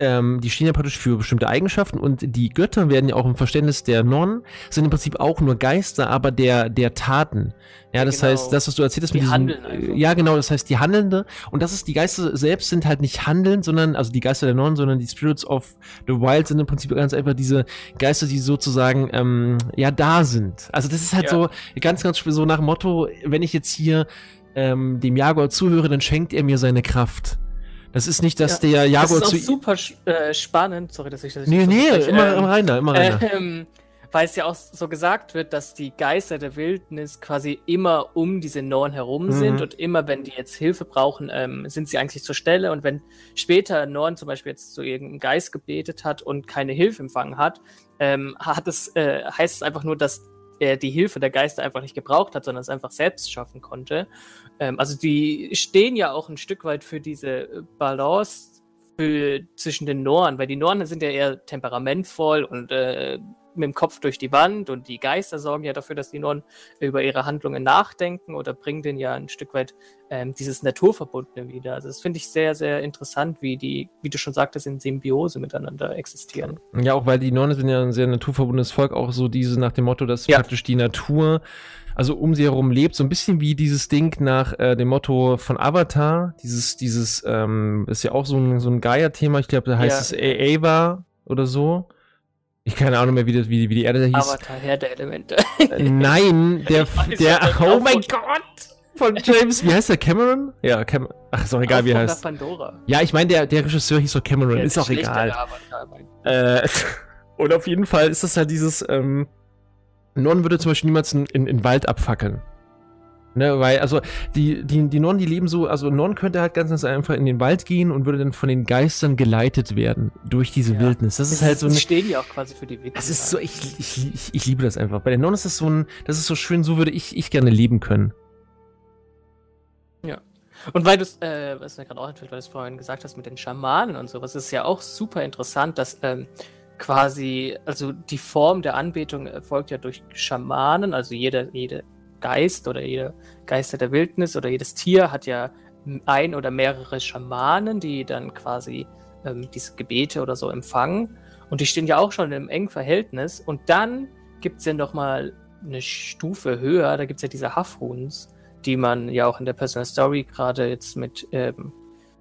ähm, die stehen ja praktisch für bestimmte Eigenschaften und die Götter werden ja auch im Verständnis der Nonnen, sind im Prinzip auch nur Geister, aber der, der Taten. Ja, das Genau. heißt, das, was du erzählt hast Die mit diesem, handeln ja genau, das heißt, die Handelnde und das ist, die Geister selbst sind halt nicht handeln, sondern, also die Geister der Nonnen, sondern die Spirits of the Wild sind im Prinzip ganz einfach diese Geister, die sozusagen, ähm, ja, da sind. Also das ist halt Ja. so, ganz, ganz so nach dem Motto, wenn ich jetzt hier ähm, dem Jaguar zuhöre, dann schenkt er mir seine Kraft. Das ist nicht, dass der Das Jaguar ist auch zu. super äh, spannend. Sorry, dass ich das Nee, so nee, unterbreche. immer, Ähm, immer rein da, immer rein da. Ähm, weil es ja auch so gesagt wird, dass die Geister der Wildnis quasi immer um diese Norn herum Mhm. sind und immer, wenn die jetzt Hilfe brauchen, ähm, sind sie eigentlich zur Stelle. Und wenn später Norn zum Beispiel jetzt zu irgendeinem Geist gebetet hat und keine Hilfe empfangen hat, ähm, hat es, äh, heißt es einfach nur, dass er die Hilfe der Geister einfach nicht gebraucht hat, sondern es einfach selbst schaffen konnte. Ähm, also die stehen ja auch ein Stück weit für diese äh, Balance für, zwischen den Nornen, weil die Nornen sind ja eher temperamentvoll und äh, mit dem Kopf durch die Wand und die Geister sorgen ja dafür, dass die Nornen über ihre Handlungen nachdenken oder bringen denen ja ein Stück weit ähm, dieses Naturverbundene wieder. Also das finde ich sehr, sehr interessant, wie die, wie du schon sagtest, in Symbiose miteinander existieren. Ja, auch weil die Nonnen sind ja ein sehr naturverbundenes Volk, auch so diese nach dem Motto, dass Ja. praktisch die Natur, also um sie herum lebt, so ein bisschen wie dieses Ding nach äh, dem Motto von Avatar, dieses, dieses, ähm, ist ja auch so ein, so ein Gaia-Thema, ich glaube, da heißt Ja. es Ava oder so. Ich keine Ahnung mehr, wie, das, wie, wie die Erde da hieß. Avatar, Herr der Elemente. Äh, Nein, der, weiß der, ja nicht, oh auch mein Gott, von James, wie heißt der, Cameron? Ja, Cam ach, ist auch egal, wie er heißt. Pandora. Ja, ich meine, der, der Regisseur hieß doch Cameron, Der ist auch egal. Avatar, Äh, und auf jeden Fall ist das halt dieses, ähm, Nonnen würde zum Beispiel niemals in, in, in Wald abfackeln. Ne, weil, also, die, die, die Nonnen, die leben so, also Nonnen könnte halt ganz, einfach in den Wald gehen und würde dann von den Geistern geleitet werden durch diese Ja. Wildnis. Das ist halt so Sie stehen ja auch quasi für die Witwe. es ist so, ich, ich, ich, ich liebe das einfach. Bei den Nonnen ist das so ein, das ist so schön, so würde ich, ich gerne leben können. Und weil du es, äh, was mir gerade auch einfällt, weil du es vorhin gesagt hast mit den Schamanen und sowas, ist ja auch super interessant, dass ähm, quasi, also die Form der Anbetung erfolgt ja durch Schamanen, also jeder, jeder Geist oder jeder Geister der Wildnis oder jedes Tier hat ja ein oder mehrere Schamanen, die dann quasi ähm, diese Gebete oder so empfangen. Und die stehen ja auch schon im engen Verhältnis. Und dann gibt es ja nochmal eine Stufe höher, da gibt es ja diese Hafruns, die man ja auch in der Personal Story gerade jetzt mit, ähm,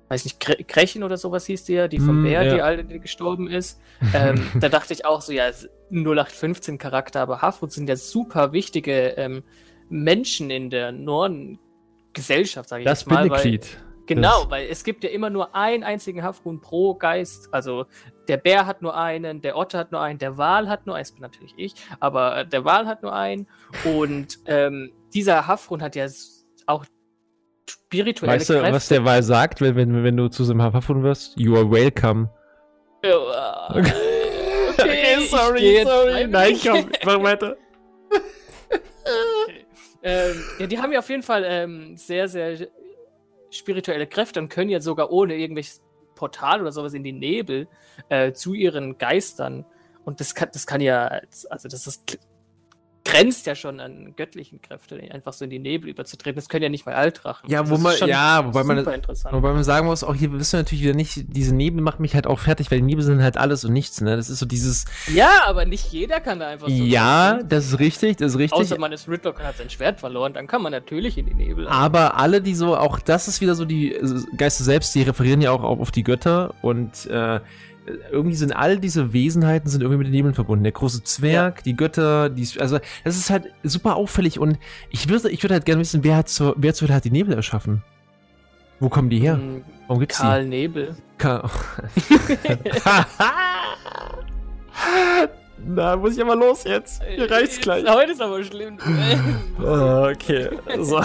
weiß nicht, Kre Krechen oder sowas hieß die ja, die vom Mm, Bär, ja. die alte, die gestorben ist. ähm, da dachte ich auch so, ja, 0815 Charakter, aber Hafruns sind ja super wichtige ähm, Menschen in der Norden-Gesellschaft, sage ich Das jetzt mal. weil- Bindeglied. Genau, weil es gibt ja immer nur einen einzigen Hafrun pro Geist. Also der Bär hat nur einen, der Otter hat nur einen, der Wal hat nur einen, das bin natürlich ich, aber äh, der Wal hat nur einen. Und ähm, dieser Hafrun hat ja auch spirituelle Weißt du, Kräfte. was der Wahl sagt, wenn, wenn, wenn du zu so einem Hafafun wirst? You are welcome. Okay. Okay, ich geh jetzt freiwillig. mach weiter. ähm, ja, die haben ja auf jeden Fall ähm, sehr, sehr spirituelle Kräfte und können ja sogar ohne irgendwelches Portal oder sowas in die Nebel äh, zu ihren Geistern. Und das kann, das kann ja, also das ist, grenzt ja schon an göttlichen Kräfte, einfach so in die Nebel überzutreten. Das können ja nicht mal Altrachen. Ja, wo man- ja, wobei man-. Wobei man sagen muss, auch hier wissen wir natürlich wieder nicht, diese Nebel macht mich halt auch fertig, weil die Nebel sind halt alles und nichts, ne? Das ist so dieses, ja, aber nicht jeder kann da einfach so ja, durchgehen. das ist richtig, das ist richtig. Außer man ist Ridlock und hat sein Schwert verloren, dann kann man natürlich in die Nebel. Aber alle, die so, auch das ist wieder so, die äh, Geister selbst, die referieren ja auch auf, auf die Götter und äh, irgendwie sind all diese Wesenheiten sind irgendwie mit den Nebeln verbunden. Der große Zwerg, die Götter, die, also das ist halt super auffällig und ich würde, ich würde halt gerne wissen, wer hat zur, wer zur hat die Nebel erschaffen? Wo kommen die her? Hm, Warum gibt's Karl Nebel. die? Karl. Na, muss ich aber los jetzt. Mir reicht's gleich. Heute ist aber schlimm. Oh, okay. So.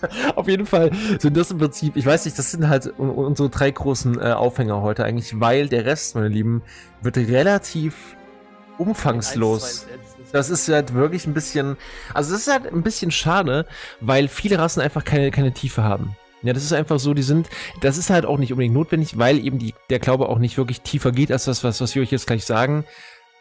Auf jeden Fall sind das im Prinzip, ich weiß nicht, das sind halt un- unsere drei großen äh, Aufhänger heute eigentlich, weil der Rest, meine Lieben, wird relativ umfangslos. Das ist halt wirklich ein bisschen, also das ist halt ein bisschen schade, weil viele Rassen einfach keine, keine Tiefe haben. Ja, das ist einfach so, die sind, das ist halt auch nicht unbedingt notwendig, weil eben die, der Glaube auch nicht wirklich tiefer geht als das, was, was wir euch jetzt gleich sagen.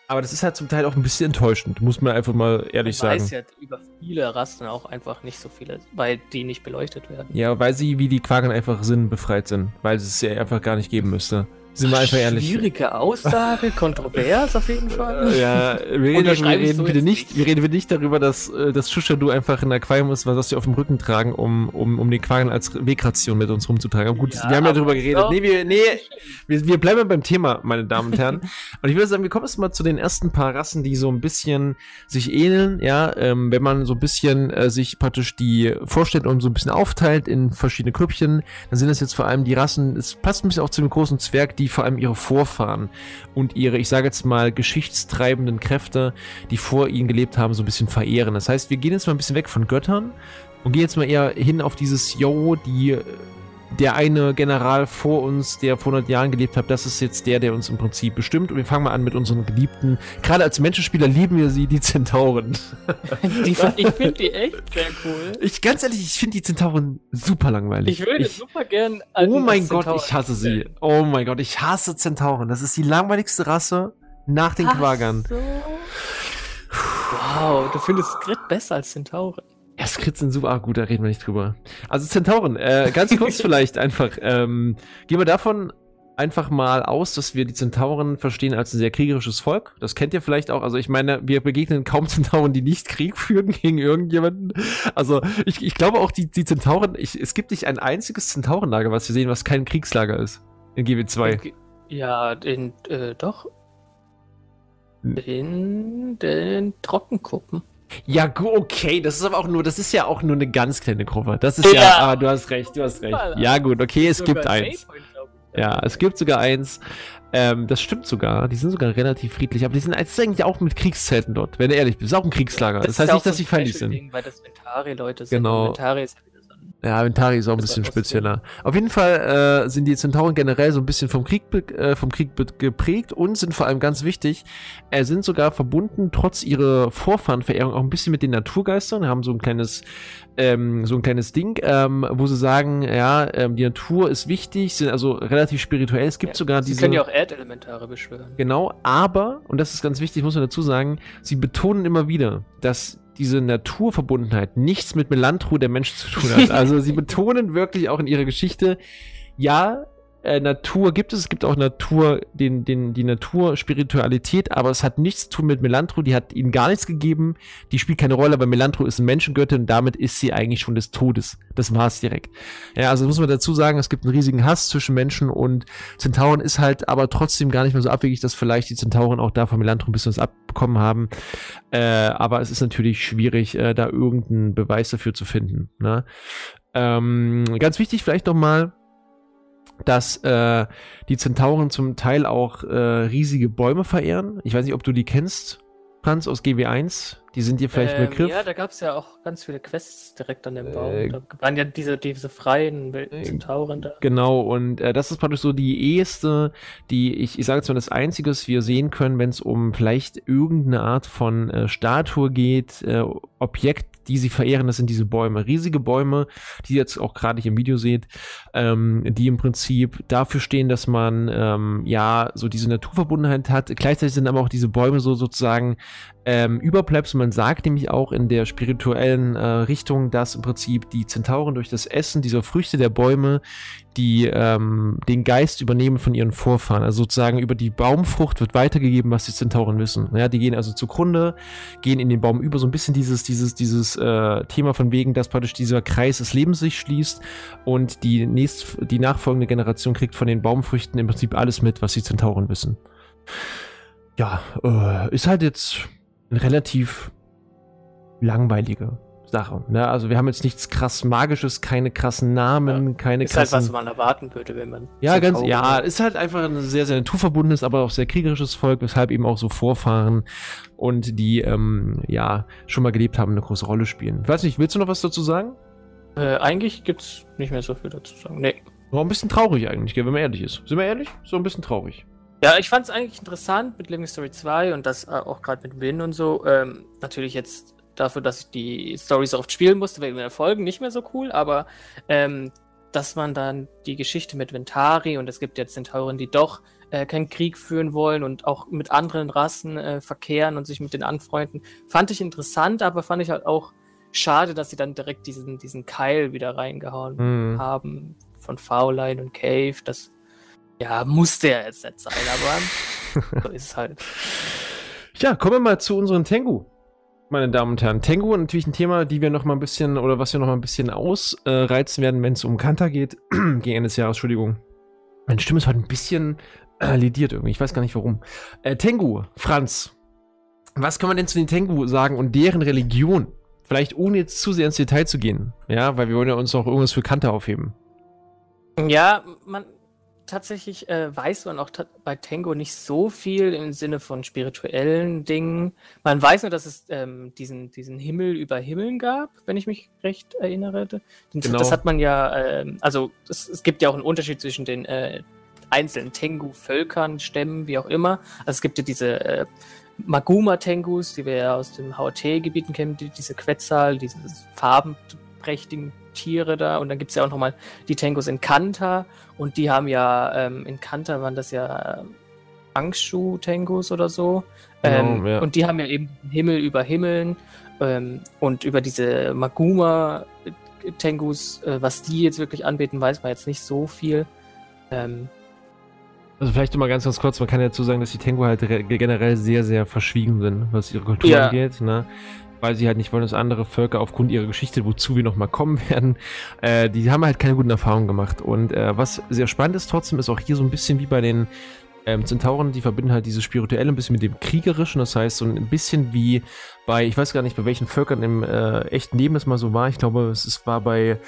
Aber das ist halt zum Teil auch ein bisschen enttäuschend, muss man einfach mal ehrlich Man sagen. weiß ja über viele Rassen auch einfach nicht so viele, weil die nicht beleuchtet werden. Ja, weil sie wie die Quagen einfach sinnbefreit sind, weil es es ja einfach gar nicht geben müsste. Sind wir einfach ehrlich. Schwierige Aussage, kontrovers auf jeden Fall. Ja, wir reden, wir reden du bitte nicht, nicht? wir reden nicht darüber, dass äh, das Schuschadu einfach in Aquarium ist, was sie auf dem Rücken tragen, um, um, um den Quagen als Wegration mit uns rumzutragen. Aber gut, Ja, wir haben ja darüber geredet. Nee, wir, nee, wir, wir bleiben beim Thema, meine Damen und Herren. und ich würde sagen, wir kommen jetzt mal zu den ersten paar Rassen, die so ein bisschen sich ähneln, ja, ähm, wenn man so ein bisschen äh, sich praktisch die vorstellt und so ein bisschen aufteilt in verschiedene Grüppchen, dann sind es jetzt vor allem die Rassen, es passt ein bisschen auch zu dem großen Zwerg, die vor allem ihre Vorfahren und ihre, ich sage jetzt mal, geschichtstreibenden Kräfte, die vor ihnen gelebt haben, so ein bisschen verehren. Das heißt, wir gehen jetzt mal ein bisschen weg von Göttern und gehen jetzt mal eher hin auf dieses Yo, die äh, der eine General vor uns, der vor 100 Jahren gelebt hat, das ist jetzt der, der uns im Prinzip bestimmt. Und wir fangen mal an mit unseren geliebten, gerade als Menschenspieler lieben wir sie, die Zentauren. Die, ich finde die echt sehr cool. Ich, ganz ehrlich, ich finde die Zentauren super langweilig. Ich würde ich, super gern. Oh mein Gott, ich hasse sie. Oh mein Gott, ich hasse Zentauren. Das ist die langweiligste Rasse nach den Ach Quagern. So. Wow, du findest Grit besser als Zentauren. Ja, Skrits sind super, ah, gut, da reden wir nicht drüber. Also Zentauren, äh, ganz kurz vielleicht einfach, ähm, gehen wir davon einfach mal aus, dass wir die Zentauren verstehen als ein sehr kriegerisches Volk. Das kennt ihr vielleicht auch. Also ich meine, wir begegnen kaum Zentauren, die nicht Krieg führen gegen irgendjemanden. Also ich, ich glaube auch, die, die Zentauren, ich, es gibt nicht ein einziges Zentaurenlager, was wir sehen, was kein Kriegslager ist. In GW2. Ja, in, äh, doch. In den Trockenkuppen. Ja, okay, das ist aber auch nur, das ist ja auch nur eine ganz kleine Gruppe. Das ist ja, Ja. ah, du hast recht, du hast recht. Ja, gut, okay, es gibt eins. Ja, es gibt sogar eins. Ähm, das stimmt sogar. Die sind sogar relativ friedlich. Aber die sind eigentlich auch mit Kriegszelten dort, wenn du ehrlich bist. Ist auch ein Kriegslager. Das, ist heißt ja nicht, dass sie ein feindlich sind. Weil das Ventari-Leute sind. Genau. Ventari ist ja Ventari ist auch ein bisschen spezieller. Auf jeden Fall äh, sind die Zentauren generell so ein bisschen vom Krieg, äh, vom Krieg geprägt und sind vor allem ganz wichtig, äh, sind sogar verbunden, trotz ihrer Vorfahrenverehrung, auch ein bisschen mit den Naturgeistern, haben so ein kleines, ähm, so ein kleines Ding, ähm, wo sie sagen, ja, ähm, die Natur ist wichtig, sind also relativ spirituell. Es gibt Ja, sogar Sie diese. können ja auch Erdelementare beschwören. Genau, aber, und das ist ganz wichtig, muss man dazu sagen, sie betonen immer wieder, dass diese Naturverbundenheit nichts mit Melantro der Mensch zu tun hat. Also sie betonen wirklich auch in ihrer Geschichte, ja, äh, Natur gibt es, es gibt auch Natur, den, den, die Naturspiritualität, aber es hat nichts zu tun mit Melantro, die hat ihnen gar nichts gegeben, die spielt keine Rolle, aber Melantro ist eine Menschengöttin und damit ist sie eigentlich schon des Todes. Das war's direkt. Ja, also muss man dazu sagen, es gibt einen riesigen Hass zwischen Menschen und Zentauren ist halt aber trotzdem gar nicht mehr so abwegig, dass vielleicht die Zentauren auch da von Melantro ein bisschen was abbekommen haben. Äh, aber es ist natürlich schwierig, äh, da irgendeinen Beweis dafür zu finden. Ne? Ähm, ganz wichtig vielleicht noch mal, dass äh, die Zentauren zum Teil auch äh, riesige Bäume verehren. Ich weiß nicht, ob du die kennst. Franz aus GW1? Die sind dir vielleicht ähm, Begriff? Ja, da gab es ja auch ganz viele Quests direkt an dem Baum. Äh, da waren ja diese, diese freien äh, Zentauren da. Genau, und äh, das ist praktisch so die erste, die ich, ich sage jetzt mal das Einzige, was wir sehen können, wenn es um vielleicht irgendeine Art von äh, Statue geht, äh, Objekt, die sie verehren, das sind diese Bäume. Riesige Bäume, die ihr jetzt auch gerade hier im Video seht, ähm, die im Prinzip dafür stehen, dass man ähm, ja so diese Naturverbundenheit hat. Gleichzeitig sind aber auch diese Bäume so sozusagen ähm, Überbleibsel. Man sagt nämlich auch in der spirituellen äh, Richtung, dass im Prinzip die Zentauren durch das Essen dieser Früchte der Bäume die ähm, den Geist übernehmen von ihren Vorfahren. Also sozusagen über die Baumfrucht wird weitergegeben, was die Zentauren wissen. Ja, die gehen also zugrunde, gehen in den Baum über, so ein bisschen dieses, dieses, dieses äh, Thema von wegen, dass praktisch dieser Kreis des Lebens sich schließt und die nächst, die nachfolgende Generation kriegt von den Baumfrüchten im Prinzip alles mit, was die Zentauren wissen. Ja, äh, ist halt jetzt relativ langweilige Sache. Ne? Also wir haben jetzt nichts krass Magisches, keine krassen Namen, ja, keine ist krassen... Ist halt, was man erwarten würde, wenn man... Ja, ganz, ja, ist halt einfach ein sehr, sehr naturverbundenes, aber auch sehr kriegerisches Volk, weshalb eben auch so Vorfahren und die, ähm, ja, schon mal gelebt haben, eine große Rolle spielen. Ich weiß nicht, willst du noch was dazu sagen? Äh, eigentlich gibt's nicht mehr so viel dazu zu sagen, nee. War ein bisschen traurig eigentlich, wenn man ehrlich ist. Sind wir ehrlich? So ein bisschen traurig. Ja, ich fand es eigentlich interessant mit Living Story 2 und das äh, auch gerade mit Win und so. Ähm, natürlich jetzt dafür, dass ich die Story so oft spielen musste, wegen den Erfolgen nicht mehr so cool, aber ähm, dass man dann die Geschichte mit Ventari und es gibt jetzt Zentauren, die doch äh, keinen Krieg führen wollen und auch mit anderen Rassen äh, verkehren und sich mit den anfreunden, fand ich interessant, aber fand ich halt auch schade, dass sie dann direkt diesen, diesen Keil wieder reingehauen mhm. haben von Fauline und Cave. Das ja, musste ja jetzt nicht sein, aber so ist es halt. Ja, kommen wir mal zu unseren Tengu. Meine Damen und Herren, Tengu natürlich ein Thema, die wir noch mal ein bisschen oder was wir noch mal ein bisschen ausreizen werden, wenn es um Kanta geht, gegen Ende des Jahres, Entschuldigung. Meine Stimme ist heute ein bisschen äh, lidiert irgendwie, ich weiß gar nicht warum. Äh, Tengu, Franz, was kann man denn zu den Tengu sagen und deren Religion? Vielleicht ohne jetzt zu sehr ins Detail zu gehen, ja, weil wir wollen ja uns auch irgendwas für Kanta aufheben. Ja, man, tatsächlich äh, weiß man auch bei Tango nicht so viel im Sinne von spirituellen Dingen. Man weiß nur, dass es ähm, diesen, diesen Himmel über Himmeln gab, wenn ich mich recht erinnere. Genau. Das hat man ja, äh, also es, es, gibt ja auch einen Unterschied zwischen den äh, einzelnen Tengu-Völkern, Stämmen, wie auch immer. Also es gibt ja diese äh, Maguma-Tengus, die wir ja aus den HOT-Gebieten kennen, die, diese Quetzal, diese farbenprächtigen Tiere da. Und dann gibt es ja auch nochmal die Tangos in Kanta. Und die haben ja, ähm, in Kanta waren das ja ähm, Angshu-Tangos oder so. Genau, ähm, ja. Und die haben ja eben Himmel über Himmeln. Und über diese Maguma-Tengus, äh, was die jetzt wirklich anbieten, weiß man jetzt nicht so viel. Also vielleicht mal ganz, ganz kurz, man kann ja dazu sagen, dass die Tengu halt generell sehr, sehr verschwiegen sind, was ihre Kultur ja. angeht. Ne? Weil sie halt nicht wollen, dass andere Völker aufgrund ihrer Geschichte, wozu wir nochmal kommen werden, äh, die haben halt keine guten Erfahrungen gemacht. Und äh, was sehr spannend ist trotzdem, ist auch hier so ein bisschen wie bei den ähm, Zentauren, die verbinden halt dieses Spirituelle ein bisschen mit dem Kriegerischen. Das heißt, so ein bisschen wie bei, ich weiß gar nicht, bei welchen Völkern im äh, echten Leben es mal so war. Ich glaube, es, es war bei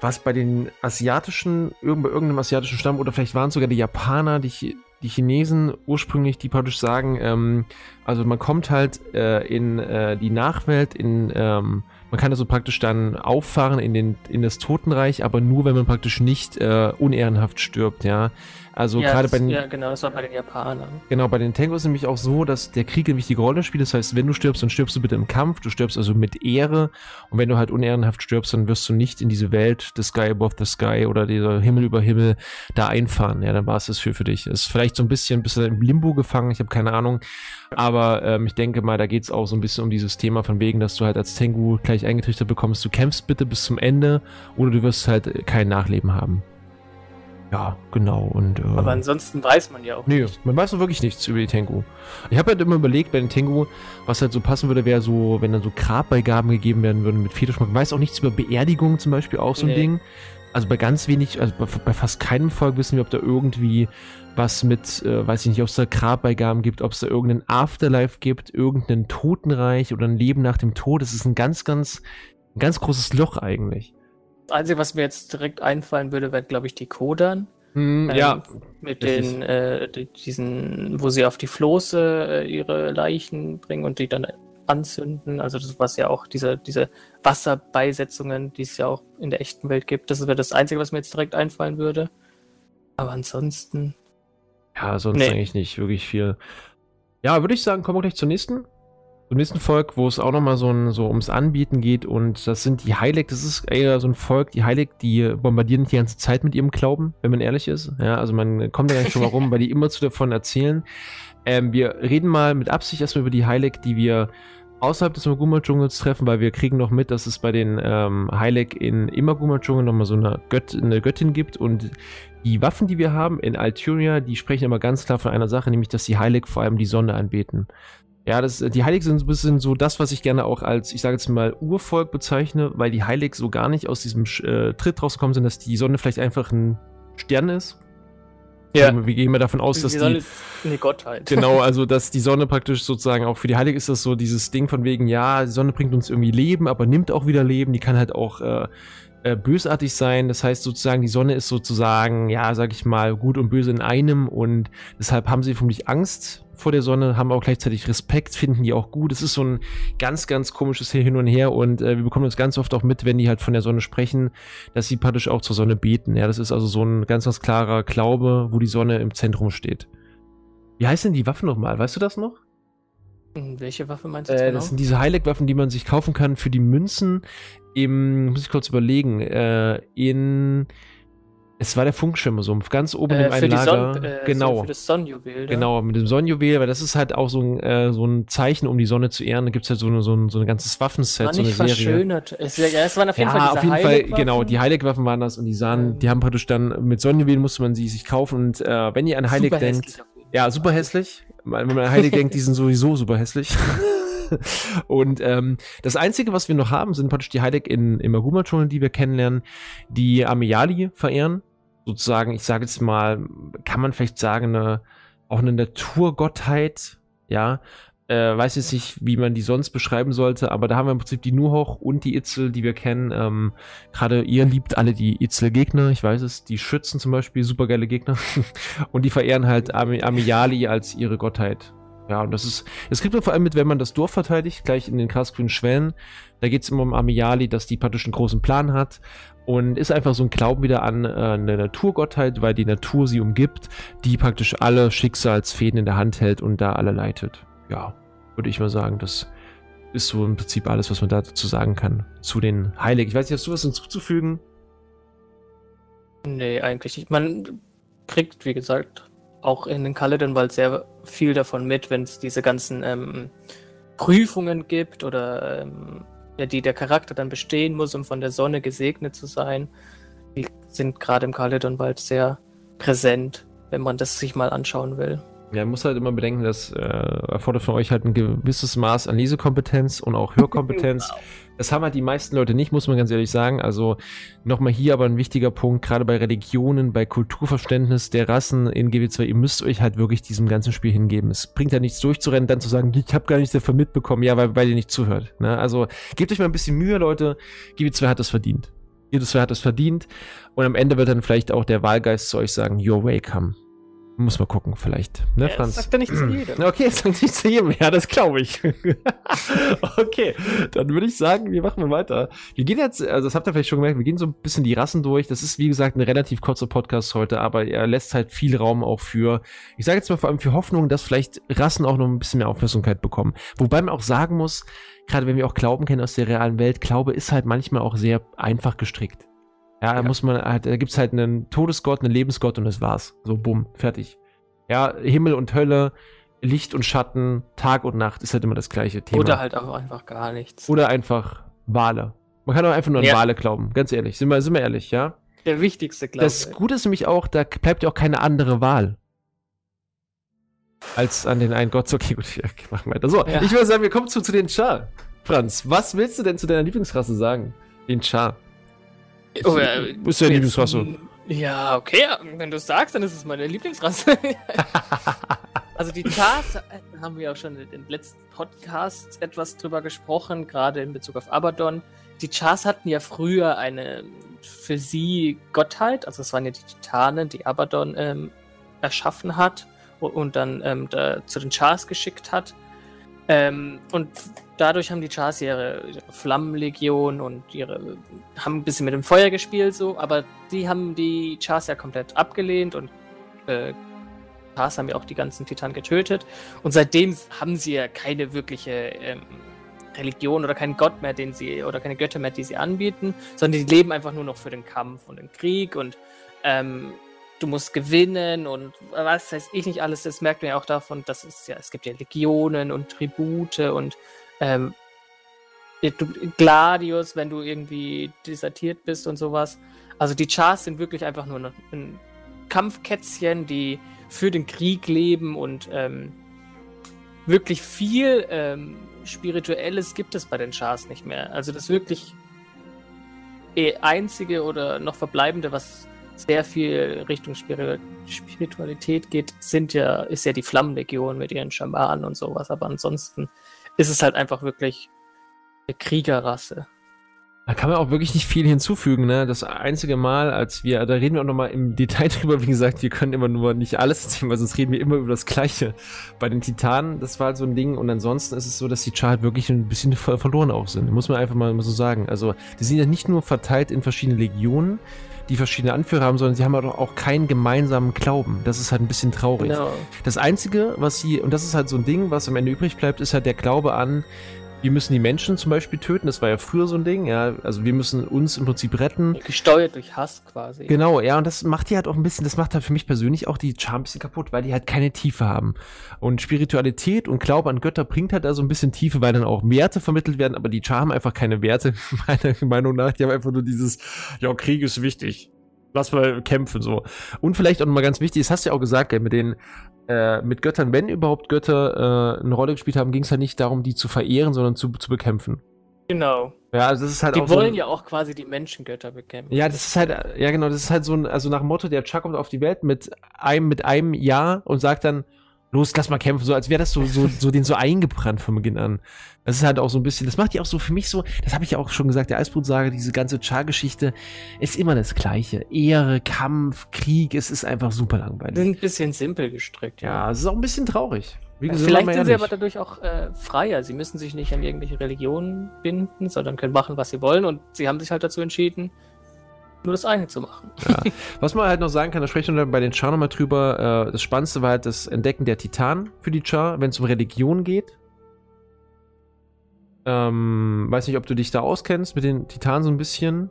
was bei den asiatischen, irgend, bei irgendeinem asiatischen Stamm oder vielleicht waren es sogar die Japaner, die, die Chinesen ursprünglich, die praktisch sagen, ähm, also man kommt halt äh, in äh, die Nachwelt, in ähm, man kann also praktisch dann auffahren in, den, in das Totenreich, aber nur, wenn man praktisch nicht äh, unehrenhaft stirbt, ja. Also ja, gerade bei den. Ja, genau, das war bei den Japanern. Genau, bei den ist nämlich auch so, dass der Krieg eine wichtige Rolle spielt. Das heißt, wenn du stirbst, dann stirbst du bitte im Kampf, du stirbst also mit Ehre. Und wenn du halt unehrenhaft stirbst, dann wirst du nicht in diese Welt, the Sky above the Sky oder dieser Himmel über Himmel da einfahren. Ja, dann war es das für, für dich. Ist vielleicht so ein bisschen, bist du im Limbo gefangen, ich habe keine Ahnung. Aber ähm, ich denke mal, da geht es auch so ein bisschen um dieses Thema von wegen, dass du halt als Tengu gleich eingetrichtert bekommst, du kämpfst bitte bis zum Ende oder du wirst halt kein Nachleben haben. Ja, genau. Und, äh, Aber ansonsten weiß man ja auch nee, nicht. man weiß noch wirklich nichts über die Tengu. Ich habe halt immer überlegt bei den Tengu, was halt so passen würde, wäre so, wenn dann so Grabbeigaben gegeben werden würden mit Federschmuck. Man weiß auch nichts über Beerdigungen zum Beispiel, auch so ein nee. Ding. Also bei ganz wenig, also bei, bei, fast keinem Volk wissen wir, ob da irgendwie was mit, äh, weiß ich nicht, ob es da Grabbeigaben gibt, ob es da irgendeinen Afterlife gibt, irgendein Totenreich oder ein Leben nach dem Tod. Das ist ein ganz, ganz, ein ganz großes Loch eigentlich. Das Einzige, was mir jetzt direkt einfallen würde, wäre, glaube ich, die Kodan. Hm, Ähm, ja, Mit richtig. den, äh, die- diesen, wo sie auf die Floße äh, ihre Leichen bringen und die dann anzünden. Also das, was ja auch diese, diese Wasserbeisetzungen, die es ja auch in der echten Welt gibt. Das wäre das Einzige, was mir jetzt direkt einfallen würde. Aber ansonsten. Ja, sonst Nee. eigentlich nicht wirklich viel. Ja, würde ich sagen, kommen wir gleich zur nächsten. Zum nächsten Volk, wo es auch nochmal so, ein, so ums Anbieten geht und das sind die Heilig, das ist eher so ein Volk, die Heilig, die bombardieren die ganze Zeit mit ihrem Glauben, wenn man ehrlich ist. Ja, also man kommt ja gar nicht schon mal rum, weil die immer zu davon erzählen. Ähm, wir reden mal mit Absicht erstmal über die Heilig, die wir außerhalb des Maguma-Dschungels treffen, weil wir kriegen noch mit, dass es bei den ähm, Heilig in Imaguma-Dschungel nochmal so eine, Gött eine Göttin gibt und die Waffen, die wir haben in Alturia, die sprechen immer ganz klar von einer Sache, nämlich, dass die Heilig vor allem die Sonne anbeten. Ja, das, die Heilig sind so ein bisschen so das, was ich gerne auch als, ich sage jetzt mal, Urvolk bezeichne, weil die Heilig so gar nicht aus diesem äh, Tritt rausgekommen sind, dass die Sonne vielleicht einfach ein Stern ist. Wir gehen mal davon aus, dass die Sonne die, ist eine Gottheit. Genau, also dass die Sonne praktisch sozusagen auch für die Heilig ist das so dieses Ding von wegen, ja, die Sonne bringt uns irgendwie Leben, aber nimmt auch wieder Leben. Die kann halt auch äh, äh, bösartig sein. Das heißt sozusagen, die Sonne ist sozusagen, ja, sag ich mal, gut und böse in einem und deshalb haben sie vermutlich Angst vor der Sonne, haben auch gleichzeitig Respekt, finden die auch gut. Es ist so ein ganz, ganz komisches Hin und Her und äh, wir bekommen das ganz oft auch mit, wenn die halt von der Sonne sprechen, dass sie praktisch auch zur Sonne beten. Ja, das ist also so ein ganz, ganz klarer Glaube, wo die Sonne im Zentrum steht. Wie heißt denn die Waffe nochmal? Weißt du das noch? Hm, Welche Waffe meinst du Äh, genau? das sind diese Heiligwaffen, die man sich kaufen kann für die Münzen im, muss ich kurz überlegen, äh, in, es war der Funkschirmsumpf, ganz oben Äh, im einen Lager. Sonn, äh, genau. Für das Sonnenjuwel. da. Genau, mit dem Sonnenjuwel, weil das ist halt auch so ein, äh, so ein Zeichen, um die Sonne zu ehren. Da gibt es halt so, eine, so, ein, so ein ganzes Waffenset, War so eine nicht Serie. verschönert. Es, ja, es waren auf jeden ja, Fall auf jeden Fall, genau, die Heiligwaffen waren das und die sahen, Ähm. die haben praktisch dann, mit Sonnenjuwelen musste man sie sich kaufen und äh, wenn ihr an Heilig Super denkt, ja, super hässlich. Wenn man an Heilig denkt, die sind sowieso super hässlich. Und ähm, das Einzige, was wir noch haben, sind praktisch die Heilig in, im Aguma-Dschungel, die wir kennenlernen, die Amiali verehren. Sozusagen, ich sage jetzt mal, kann man vielleicht sagen, eine, auch eine Naturgottheit, ja. Äh, weiß jetzt nicht, wie man die sonst beschreiben sollte, aber da haben wir im Prinzip die Nuhoch und die Itzel, die wir kennen. Ähm, Gerade ihr liebt alle die Itzel-Gegner, ich weiß es, die Schützen zum Beispiel, supergeile Gegner. und die verehren halt Ami Amiali als ihre Gottheit. Ja, und das ist, es kriegt man vor allem mit, wenn man das Dorf verteidigt, gleich in den krassgrünen Schwellen. Da geht es immer um Amiali, dass die praktisch einen großen Plan hat und ist einfach so ein Glauben wieder an äh, eine Naturgottheit, weil die Natur sie umgibt, die praktisch alle Schicksalsfäden in der Hand hält und da alle leitet. Ja, würde ich mal sagen, das ist so im Prinzip alles, was man dazu sagen kann zu den Heiligen. Ich weiß nicht, hast du was hinzuzufügen? Nee, eigentlich nicht. Man kriegt, wie gesagt, auch in den Kaledenwald sehr viel davon mit, wenn es diese ganzen ähm, Prüfungen gibt oder ähm, ja, die der Charakter dann bestehen muss, um von der Sonne gesegnet zu sein. Die sind gerade im Kaledonwald sehr präsent, wenn man das sich mal anschauen will. Ja, man muss halt immer bedenken, das äh, erfordert von euch halt ein gewisses Maß an Lesekompetenz und auch Hörkompetenz. Das haben halt die meisten Leute nicht, muss man ganz ehrlich sagen. Also nochmal hier aber ein wichtiger Punkt, gerade bei Religionen, bei Kulturverständnis der Rassen in GW2, ihr müsst euch halt wirklich diesem ganzen Spiel hingeben. Es bringt ja nichts durchzurennen, dann zu sagen, ich habe gar nichts davon mitbekommen, ja, weil, weil ihr nicht zuhört. Ne? Also gebt euch mal ein bisschen Mühe, Leute. GW2 hat das verdient. GW2 hat das verdient. Und am Ende wird dann vielleicht auch der Wahlgeist zu euch sagen, you're welcome. Muss mal gucken, vielleicht. Ne, Ja, Franz? Das sagt er nicht zu jedem. Okay, das sagt nicht zu jedem. Ja, das glaube ich. okay, dann würde ich sagen, wir machen mal weiter. Wir gehen jetzt, also das habt ihr vielleicht schon gemerkt, wir gehen so ein bisschen die Rassen durch. Das ist, wie gesagt, ein relativ kurzer Podcast heute, aber er lässt halt viel Raum auch für, ich sage jetzt mal vor allem für Hoffnung, dass vielleicht Rassen auch noch ein bisschen mehr Aufmerksamkeit bekommen. Wobei man auch sagen muss, gerade wenn wir auch Glauben kennen aus der realen Welt, Glaube ist halt manchmal auch sehr einfach gestrickt. Ja, da Ja. muss man halt, da gibt's halt einen Todesgott, einen Lebensgott und das war's. So, bumm, fertig. Ja, Himmel und Hölle, Licht und Schatten, Tag und Nacht ist halt immer das gleiche Thema. Oder halt auch einfach gar nichts. Oder einfach Wale. Man kann auch einfach nur an Ja. Wale glauben, ganz ehrlich. Sind wir, sind wir ehrlich, ja? Der wichtigste Glaube. Das Gute ist nämlich auch, da bleibt ja auch keine andere Wahl. Als an den einen Gott. Okay, gut, ja, machen wir weiter. So, Ja. ich würde sagen, wir kommen zu, zu den Char. Franz, was willst du denn zu deiner Lieblingsrasse sagen? Den Char. Oh, äh, Wo ist jetzt- Lieblingsrasse? Ja, okay, wenn du es sagst, dann ist es meine Lieblingsrasse. also die Chars äh, haben wir auch schon in den letzten Podcasts etwas drüber gesprochen, gerade in Bezug auf Abaddon. Die Chars hatten ja früher eine für sie Gottheit. Also es waren ja die Titanen, die Abaddon ähm, erschaffen hat und dann ähm, da zu den Chars geschickt hat. Ähm, und dadurch haben die Chars ihre, Flammenlegion und ihre haben ein bisschen mit dem Feuer gespielt, so, aber die haben die Chars ja komplett abgelehnt und äh, Chars haben ja auch die ganzen Titanen getötet. Und seitdem haben sie ja keine wirkliche ähm, Religion oder keinen Gott mehr, den sie, oder keine Götter mehr, die sie anbieten, sondern die leben einfach nur noch für den Kampf und den Krieg und ähm, du musst gewinnen und was weiß ich nicht alles. Das merkt man ja auch davon, dass es ja, es gibt ja Legionen und Tribute und ähm, Gladius, wenn du irgendwie desertiert bist und sowas. Also die Chars sind wirklich einfach nur ein Kampfkätzchen, die für den Krieg leben und ähm, wirklich viel ähm, Spirituelles gibt es bei den Chars nicht mehr. Also das wirklich einzige oder noch verbleibende, was sehr viel Richtung Spiritualität geht, sind ja, ist ja die Flammenlegion mit ihren Schamanen und sowas. Aber ansonsten ist es halt einfach wirklich eine Kriegerrasse. Da kann man auch wirklich nicht viel hinzufügen, ne? Das einzige Mal, als wir, da reden wir auch nochmal im Detail drüber, wie gesagt, wir können immer nur nicht alles erzählen, weil sonst reden wir immer über das Gleiche. Bei den Titanen, das war halt so ein Ding und ansonsten ist es so, dass die Char halt wirklich ein bisschen verloren auch sind. Muss man einfach mal so sagen. Also, die sind ja nicht nur verteilt in verschiedene Legionen, die verschiedene Anführer haben, sondern sie haben halt auch keinen gemeinsamen Glauben. Das ist halt ein bisschen traurig. Genau. Das Einzige, was sie, und das ist halt so ein Ding, was am Ende übrig bleibt, ist halt der Glaube an, wir müssen die Menschen zum Beispiel töten, das war ja früher so ein Ding, ja, also wir müssen uns im Prinzip retten. Gesteuert durch Hass quasi. Genau, ja, und das macht die halt auch ein bisschen, das macht halt für mich persönlich auch die Charme ein bisschen kaputt, weil die halt keine Tiefe haben. Und Spiritualität und Glaube an Götter bringt halt da so ein bisschen Tiefe, weil dann auch Werte vermittelt werden, aber die Charme einfach keine Werte, meiner Meinung nach, die haben einfach nur dieses, ja, Krieg ist wichtig lass mal kämpfen so. Und vielleicht auch nochmal ganz wichtig, das hast du ja auch gesagt, mit den äh, mit Göttern, wenn überhaupt Götter äh, eine Rolle gespielt haben, ging es ja nicht darum, die zu verehren, sondern zu, zu bekämpfen. Genau. Ja, also das ist halt die auch wollen so ein, ja auch quasi die Menschengötter bekämpfen. Ja, das ist halt, ja genau, das ist halt so ein, also nach dem Motto, der Chuck kommt auf die Welt mit einem, mit einem Ja und sagt dann, los, lass mal kämpfen, so als wäre das so, so, so den so eingebrannt von Beginn an. Das ist halt auch so ein bisschen, das macht die auch so für mich so, das habe ich ja auch schon gesagt, der Eisbrutsage, diese ganze Char-Geschichte ist immer das Gleiche. Ehre, Kampf, Krieg, es ist einfach super langweilig. Sind ein bisschen simpel gestrickt, ja. Ja, es ist auch ein bisschen traurig. Wie gesagt, Vielleicht sind sie aber dadurch auch äh, freier. Sie müssen sich nicht an irgendwelche Religionen binden, sondern können machen, was sie wollen. Und sie haben sich halt dazu entschieden, nur das eine zu machen. Ja. Was man halt noch sagen kann, da sprechen wir bei den Char nochmal drüber. Äh, das Spannendste war halt das Entdecken der Titan für die Char, wenn es um Religion geht. Ähm, weiß nicht, ob du dich da auskennst mit den Titanen so ein bisschen.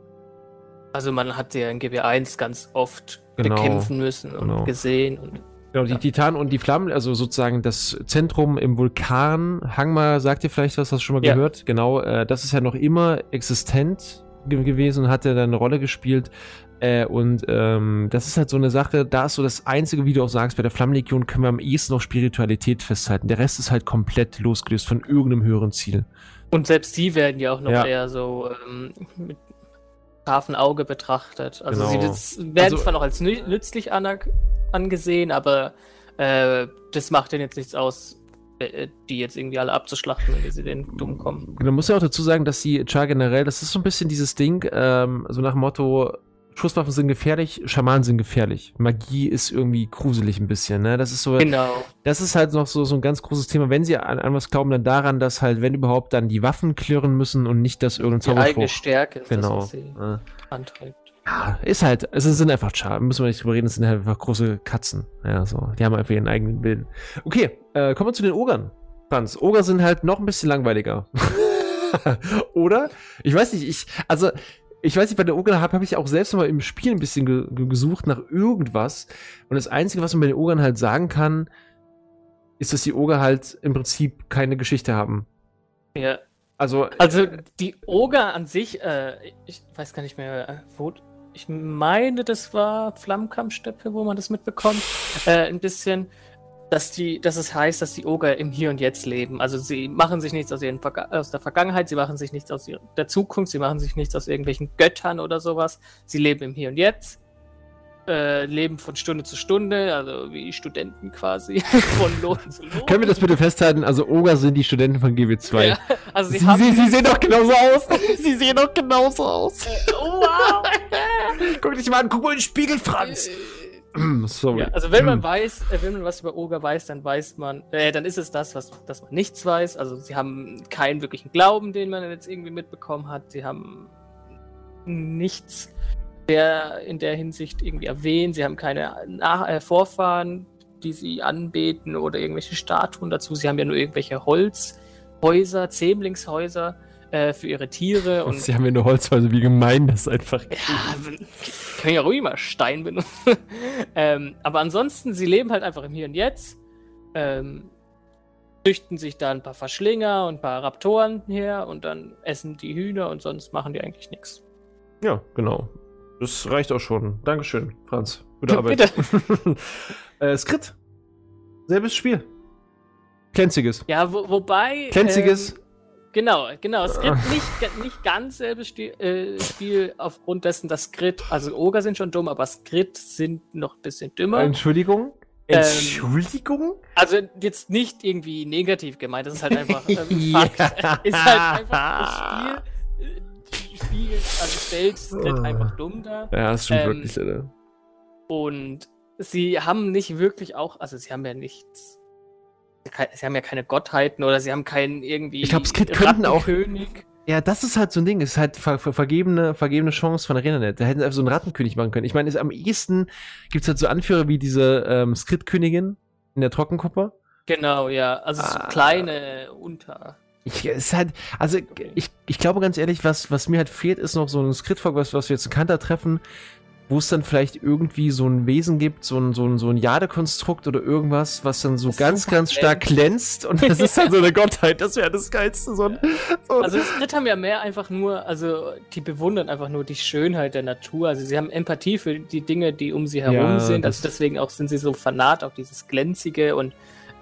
Also man hat ja in GB1 ganz oft genau, bekämpfen müssen und genau. gesehen und Genau, die ja. Titanen und die Flammen, also sozusagen das Zentrum im Vulkan. Hangma, sagt dir vielleicht was, hast du schon mal ja. gehört? Genau, äh, das ist ja noch immer existent gewesen und hat ja dann eine Rolle gespielt. Äh, und ähm, das ist halt so eine Sache, da ist so das Einzige, wie du auch sagst, bei der Flammenlegion können wir am ehesten noch Spiritualität festhalten. Der Rest ist halt komplett losgelöst von irgendeinem höheren Ziel. Und selbst die werden ja auch noch ja. eher so ähm, mit scharfen Auge betrachtet. Also genau. sie werden also, zwar noch als nützlich angesehen, aber äh, das macht denen jetzt nichts aus, die jetzt irgendwie alle abzuschlachten, wenn sie den dumm kommen. Man muss ja auch dazu sagen, dass die Char generell, das ist so ein bisschen dieses Ding, ähm, so nach dem Motto, Schusswaffen sind gefährlich, Schamanen sind gefährlich. Magie ist irgendwie gruselig ein bisschen, ne? Das ist so. Genau. Das ist halt noch so, so ein ganz großes Thema. Wenn sie an, an was glauben, dann daran, dass halt, wenn überhaupt, dann die Waffen klirren müssen und nicht, dass irgendein Zauberspruch. Die eigene Stärke ist genau. das, was sie ja. antreibt. Ja, ist halt, es sind einfach Char, müssen wir nicht drüber reden, es sind halt einfach große Katzen. Ja, so. Die haben einfach ihren eigenen Willen. Okay, äh, kommen wir zu den Ogern. Franz, Oger sind halt noch ein bisschen langweiliger. Oder? Ich weiß nicht, ich, also, ich weiß nicht, bei der Ogern habe hab ich auch selbst mal im Spiel ein bisschen ge gesucht nach irgendwas. Und das Einzige, was man bei den Ogern halt sagen kann, ist, dass die Oger halt im Prinzip keine Geschichte haben. Ja. Also, also die Oger an sich, äh, ich weiß gar nicht mehr, äh, wo. Ich meine, das war Flammenkampfsteppe, wo man das mitbekommt. Äh, ein bisschen dass die, dass es heißt, dass die Oger im Hier und Jetzt leben. Also sie machen sich nichts aus, ihren aus der Vergangenheit, sie machen sich nichts aus der Zukunft, sie machen sich nichts aus irgendwelchen Göttern oder sowas. Sie leben im Hier und Jetzt, äh, leben von Stunde zu Stunde, also wie Studenten quasi, von Lohn zu Lohn. Können wir das bitte festhalten? Also Oger sind die Studenten von GW2. Ja, Also sie, Sie, haben. sie, sie sehen doch genauso aus. Sie sehen doch genauso aus. oh, wow! Guck dich mal an, guck mal in den Spiegel, Franz. Sorry. Ja, also wenn man weiß, äh, wenn man was über Oger weiß, dann weiß man, äh, dann ist es das, was dass man nichts weiß. Also sie haben keinen wirklichen Glauben, den man jetzt irgendwie mitbekommen hat. Sie haben nichts der in der Hinsicht irgendwie erwähnt. Sie haben keine Nach äh, Vorfahren, die sie anbeten oder irgendwelche Statuen dazu. Sie haben ja nur irgendwelche Holzhäuser, Zähmlingshäuser äh, für ihre Tiere Und und sie haben ja nur Holzhäuser, wie gemein das einfach ja, wir können ja ruhig mal Stein benutzen. ähm, aber ansonsten, sie leben halt einfach im Hier und Jetzt. Ähm, züchten sich da ein paar Verschlinger und ein paar Raptoren her und dann essen die Hühner und sonst machen die eigentlich nichts. Ja, genau. Das reicht auch schon. Dankeschön, Franz. Gute Ja, Arbeit. äh, Skrit. Selbes Spiel. Glänziges. Ja, wo, wobei. Glänziges. Ähm, genau, genau. Gibt nicht, nicht ganz selbes Spiel, äh, Spiel aufgrund dessen, dass Skrit, also Oger sind schon dumm, aber Skrit sind noch ein bisschen dümmer. Entschuldigung. Ähm, Entschuldigung? Also jetzt nicht irgendwie negativ gemeint, das ist halt einfach ähm, Fakt. Ist halt einfach das Spiel. Äh, Spiel, also stellt Skrit Oh. einfach dumm dar. Ja, das stimmt Ähm, wirklich, Alter. Und sie haben nicht wirklich auch, also sie haben ja nichts. Sie haben ja keine Gottheiten oder sie haben keinen irgendwie. Ich glaub, Skrit könnten auch-. Ja, das ist halt so ein Ding. Es ist halt ver ver vergebene, vergebene Chance von ArenaNet. Da hätten sie einfach so einen Rattenkönig machen können. Ich meine, es- am ehesten gibt es halt so Anführer wie diese ähm, Skrit-Königin in der Trockenkuppe. Genau, ja. Also so Ah. kleine Unter. Ich, es halt, also ich, ich glaube ganz ehrlich, was, was mir halt fehlt, ist noch so ein Skritfolk, was, was wir jetzt in Kanter treffen, wo es dann vielleicht irgendwie so ein Wesen gibt, so ein, so ein, so ein Jadekonstrukt oder irgendwas, was dann so Das ganz, ganz stark glänzt und das ist dann so eine Gottheit, das wäre das Geilste. So ein, so Also Skrit haben ja mehr einfach nur, also die bewundern einfach nur die Schönheit der Natur. Also sie haben Empathie für die Dinge, die um sie herum Ja, sind. Also deswegen auch sind sie so fanat auf dieses Glänzige und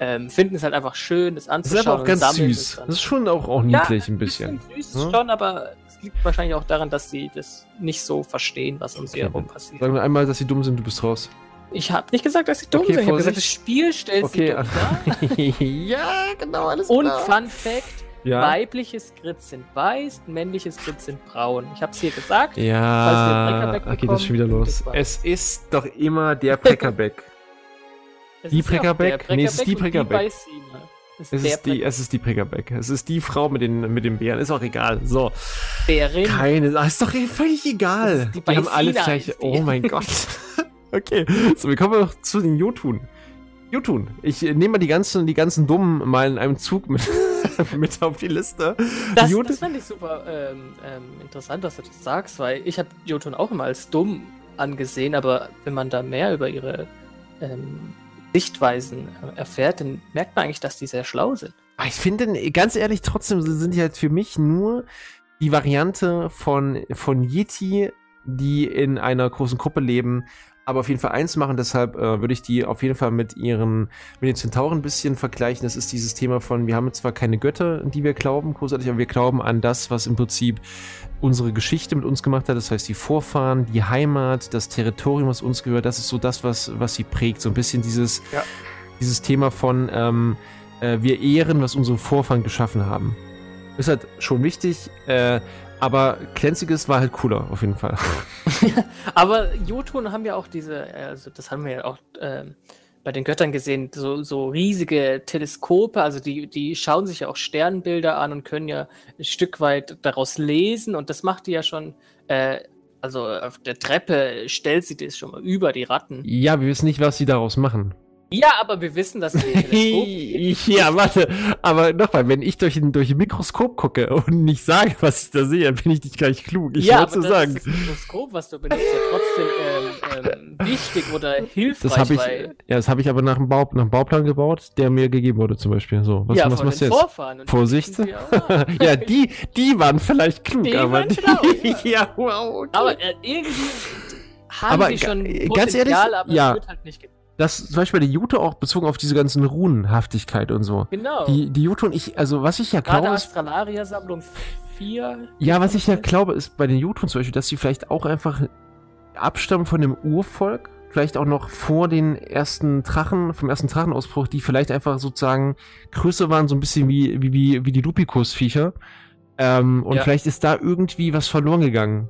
ähm, finden es halt einfach schön, das das ist anzuschauen. aber auch ganz süß. es. Das ist schon auch, auch Ja, niedlich ein bisschen. süß ne? schon, aber es liegt wahrscheinlich auch daran, dass sie das nicht so verstehen, was um sie Okay, herum passiert. Sagen wir einmal, dass sie dumm sind, du bist raus. Ich habe nicht gesagt, dass sie dumm Okay, sind. Ich habe gesagt, das Spiel stellt Okay, sie dumm dar. ja, genau, alles Und Fun Fact: Ja, weibliche Skrits sind weiß, männliche Skrits sind braun. Ich habe es hier gesagt. Falls wir ja okay, das ist schon wieder los. Es ist doch immer der Preckerbeck. Es Die Preckerbeck? Nee, es ist die Preckerbeck. Es Es ist, die, es ist die Preckerbeck. Es ist die Frau mit den, mit den Bären. Ist auch egal. So. Preckerbärin. Keine. Ist doch eh völlig egal. die Die haben alle gleich. Oh mein Gott. okay. So, wir kommen noch zu den Jotun. Jotun. Ich nehme mal die ganzen, die ganzen Dummen mal in einem Zug mit, mit auf die Liste. Das, Jotun- das fand ich super ähm, ähm, interessant, dass du das sagst, weil ich habe Jotun auch immer als dumm angesehen, aber wenn man da mehr über ihre ähm, Sichtweisen äh, erfährt, dann merkt man eigentlich, dass die sehr schlau sind. Ah, Ich finde, ganz ehrlich, trotzdem sind die halt für mich nur die Variante von, von Yeti, die in einer großen Gruppe leben, aber auf jeden Fall eins machen. Deshalb äh, würde ich die auf jeden Fall mit ihren, mit den Zentauren ein bisschen vergleichen. Das ist dieses Thema von, wir haben zwar keine Götter, an die wir glauben, großartig, aber wir glauben an das, was im Prinzip unsere Geschichte mit uns gemacht hat. Das heißt, die Vorfahren, die Heimat, das Territorium, was uns gehört, das ist so das, was, was sie prägt. So ein bisschen dieses, Ja. dieses Thema von, ähm, äh, wir ehren, was unsere Vorfahren geschaffen haben. Ist halt schon wichtig, äh, aber Glänziges war halt cooler, auf jeden Fall. Aber Jotun haben ja auch diese, also das haben wir ja auch ähm, bei den Göttern gesehen, so, so riesige Teleskope, also die, die schauen sich ja auch Sternbilder an und können ja ein Stück weit daraus lesen und das macht die ja schon, äh, also auf der Treppe stellt sie das schon mal über die Ratten. Ja, wir wissen nicht, was sie daraus machen. Ja, aber wir wissen, dass ja, warte, aber nochmal, wenn ich durch ein, durch ein Mikroskop gucke und nicht sage, was ich da sehe, dann bin ich nicht gleich klug. Ich ja, wollte aber sagen. das Mikroskop, was du benutzt, ja trotzdem ähm, ähm, wichtig oder hilfreich, Das habe ich, ja, das habe ich aber nach dem, Bau, nach dem Bauplan gebaut, der mir gegeben wurde, zum Beispiel. So, was, ja, was machst du jetzt? Vorfahren. Die Vorsicht. wir auch. ja, die, die waren vielleicht klug, Die aber waren schlau, ja. ja, wow. Okay. Aber äh, irgendwie haben Aber die schon Potenzial, ganz ehrlich, aber ja. es wird halt nicht ge- das zum Beispiel die Jute auch bezogen auf diese ganzen Runenhaftigkeit und so. Genau. Die, die Jute und ich, also was ich ja Gerade glaube, Astralaria-Sammlung 4. ja, was ich ja glaube, ist bei den Jutun zum Beispiel, dass sie vielleicht auch einfach abstammen von dem Urvolk, vielleicht auch noch vor den ersten Drachen, vom ersten Drachenausbruch, die vielleicht einfach sozusagen größer waren, so ein bisschen wie, wie, wie, wie die Lupikus-Viecher. Ähm, und Ja. vielleicht ist da irgendwie was verloren gegangen.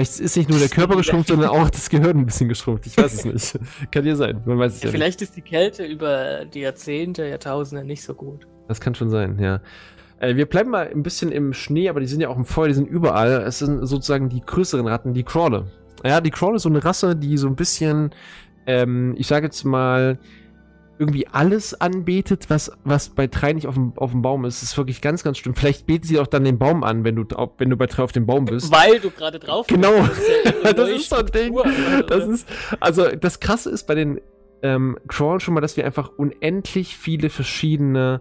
Vielleicht ist nicht nur der Körper geschrumpft, sondern auch das Gehirn ein bisschen geschrumpft. Ich weiß es nicht. Kann ja sein. Man weiß es ja, nicht. Vielleicht ist die Kälte über die Jahrzehnte, Jahrtausende nicht so gut. Das kann schon sein, ja. Äh, wir bleiben mal ein bisschen im Schnee, aber die sind ja auch im Feuer, die sind überall. Es sind sozusagen die größeren Ratten, die Crawler. Ja, die Crawler ist so eine Rasse, die so ein bisschen, ähm, ich sage jetzt mal, irgendwie alles anbetet, was, was bei drei nicht auf dem, auf dem Baum ist. Das ist wirklich ganz, ganz schlimm. Vielleicht beten sie auch dann den Baum an, wenn du, wenn du bei drei auf dem Baum bist. Weil du gerade drauf bist. Genau. Das ist, Das so ein Ding. Das ist, also das Krasse ist bei den ähm, Crawlern schon mal, dass wir einfach unendlich viele verschiedene,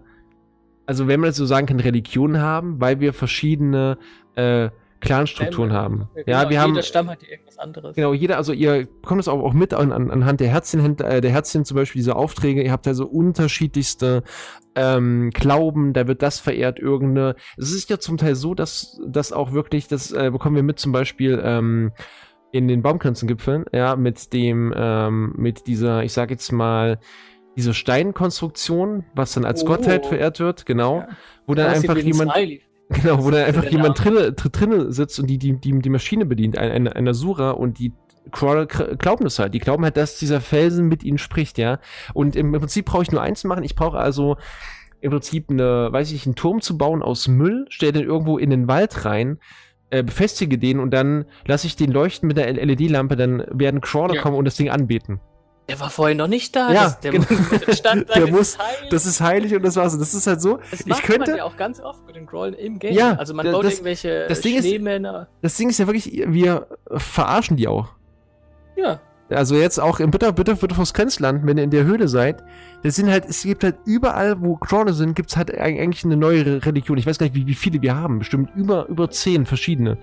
also wenn man das so sagen kann, Religionen haben, weil wir verschiedene äh, Clanstrukturen haben. Ja, Ja, genau, wir haben Jeder Stamm hat irgendwas anderes. Genau, jeder, also ihr bekommt es auch, auch mit an, an, anhand der Herzchen, äh, der Herzchen zum Beispiel, diese Aufträge. Ihr habt also unterschiedlichste ähm, Glauben, da wird das verehrt, irgendeine. Es ist ja zum Teil so, dass das auch wirklich, das äh, bekommen wir mit zum Beispiel ähm, in den Baumkränzengipfeln, ja, mit dem, ähm, mit dieser, ich sag jetzt mal, diese Steinkonstruktion, was dann als Oh. Gottheit verehrt wird, genau, Ja. wo dann einfach jemand. Smiley. Genau, wo dann einfach jemand drinne, dr- drinne sitzt und die, die, die, die Maschine bedient, ein, ein, ein Asura und die Crawler glauben das halt. Die glauben halt, dass dieser Felsen mit ihnen spricht, ja. Und im, im Prinzip brauche ich nur eins machen. Ich brauche also im Prinzip eine, weiß ich einen Turm zu bauen aus Müll, stelle den irgendwo in den Wald rein, äh, befestige den und dann lasse ich den leuchten mit der LED-Lampe, dann werden Crawler Ja. kommen und das Ding anbeten. Der war vorher noch nicht da. Ja, das, der genau. muss stand da, Der das muss- ist heil. Das ist heilig und das war's. Das ist halt so. Das ich könnte- man ja auch ganz oft mit den Crawlen im Game. Ja, also man baut das- irgendwelche das Ding ist- Schneemänner. Das Ding ist ja wirklich, wir verarschen die auch. Ja, Also jetzt auch im Bitter, Bitter, Bitterfuß Grenzland, wenn ihr in der Höhle seid, das sind halt, es gibt halt überall, wo Crawler sind, gibt's halt eig- eigentlich eine neue Re- Religion. Ich weiß gar nicht, wie, wie viele wir haben. Bestimmt über, über zehn verschiedene.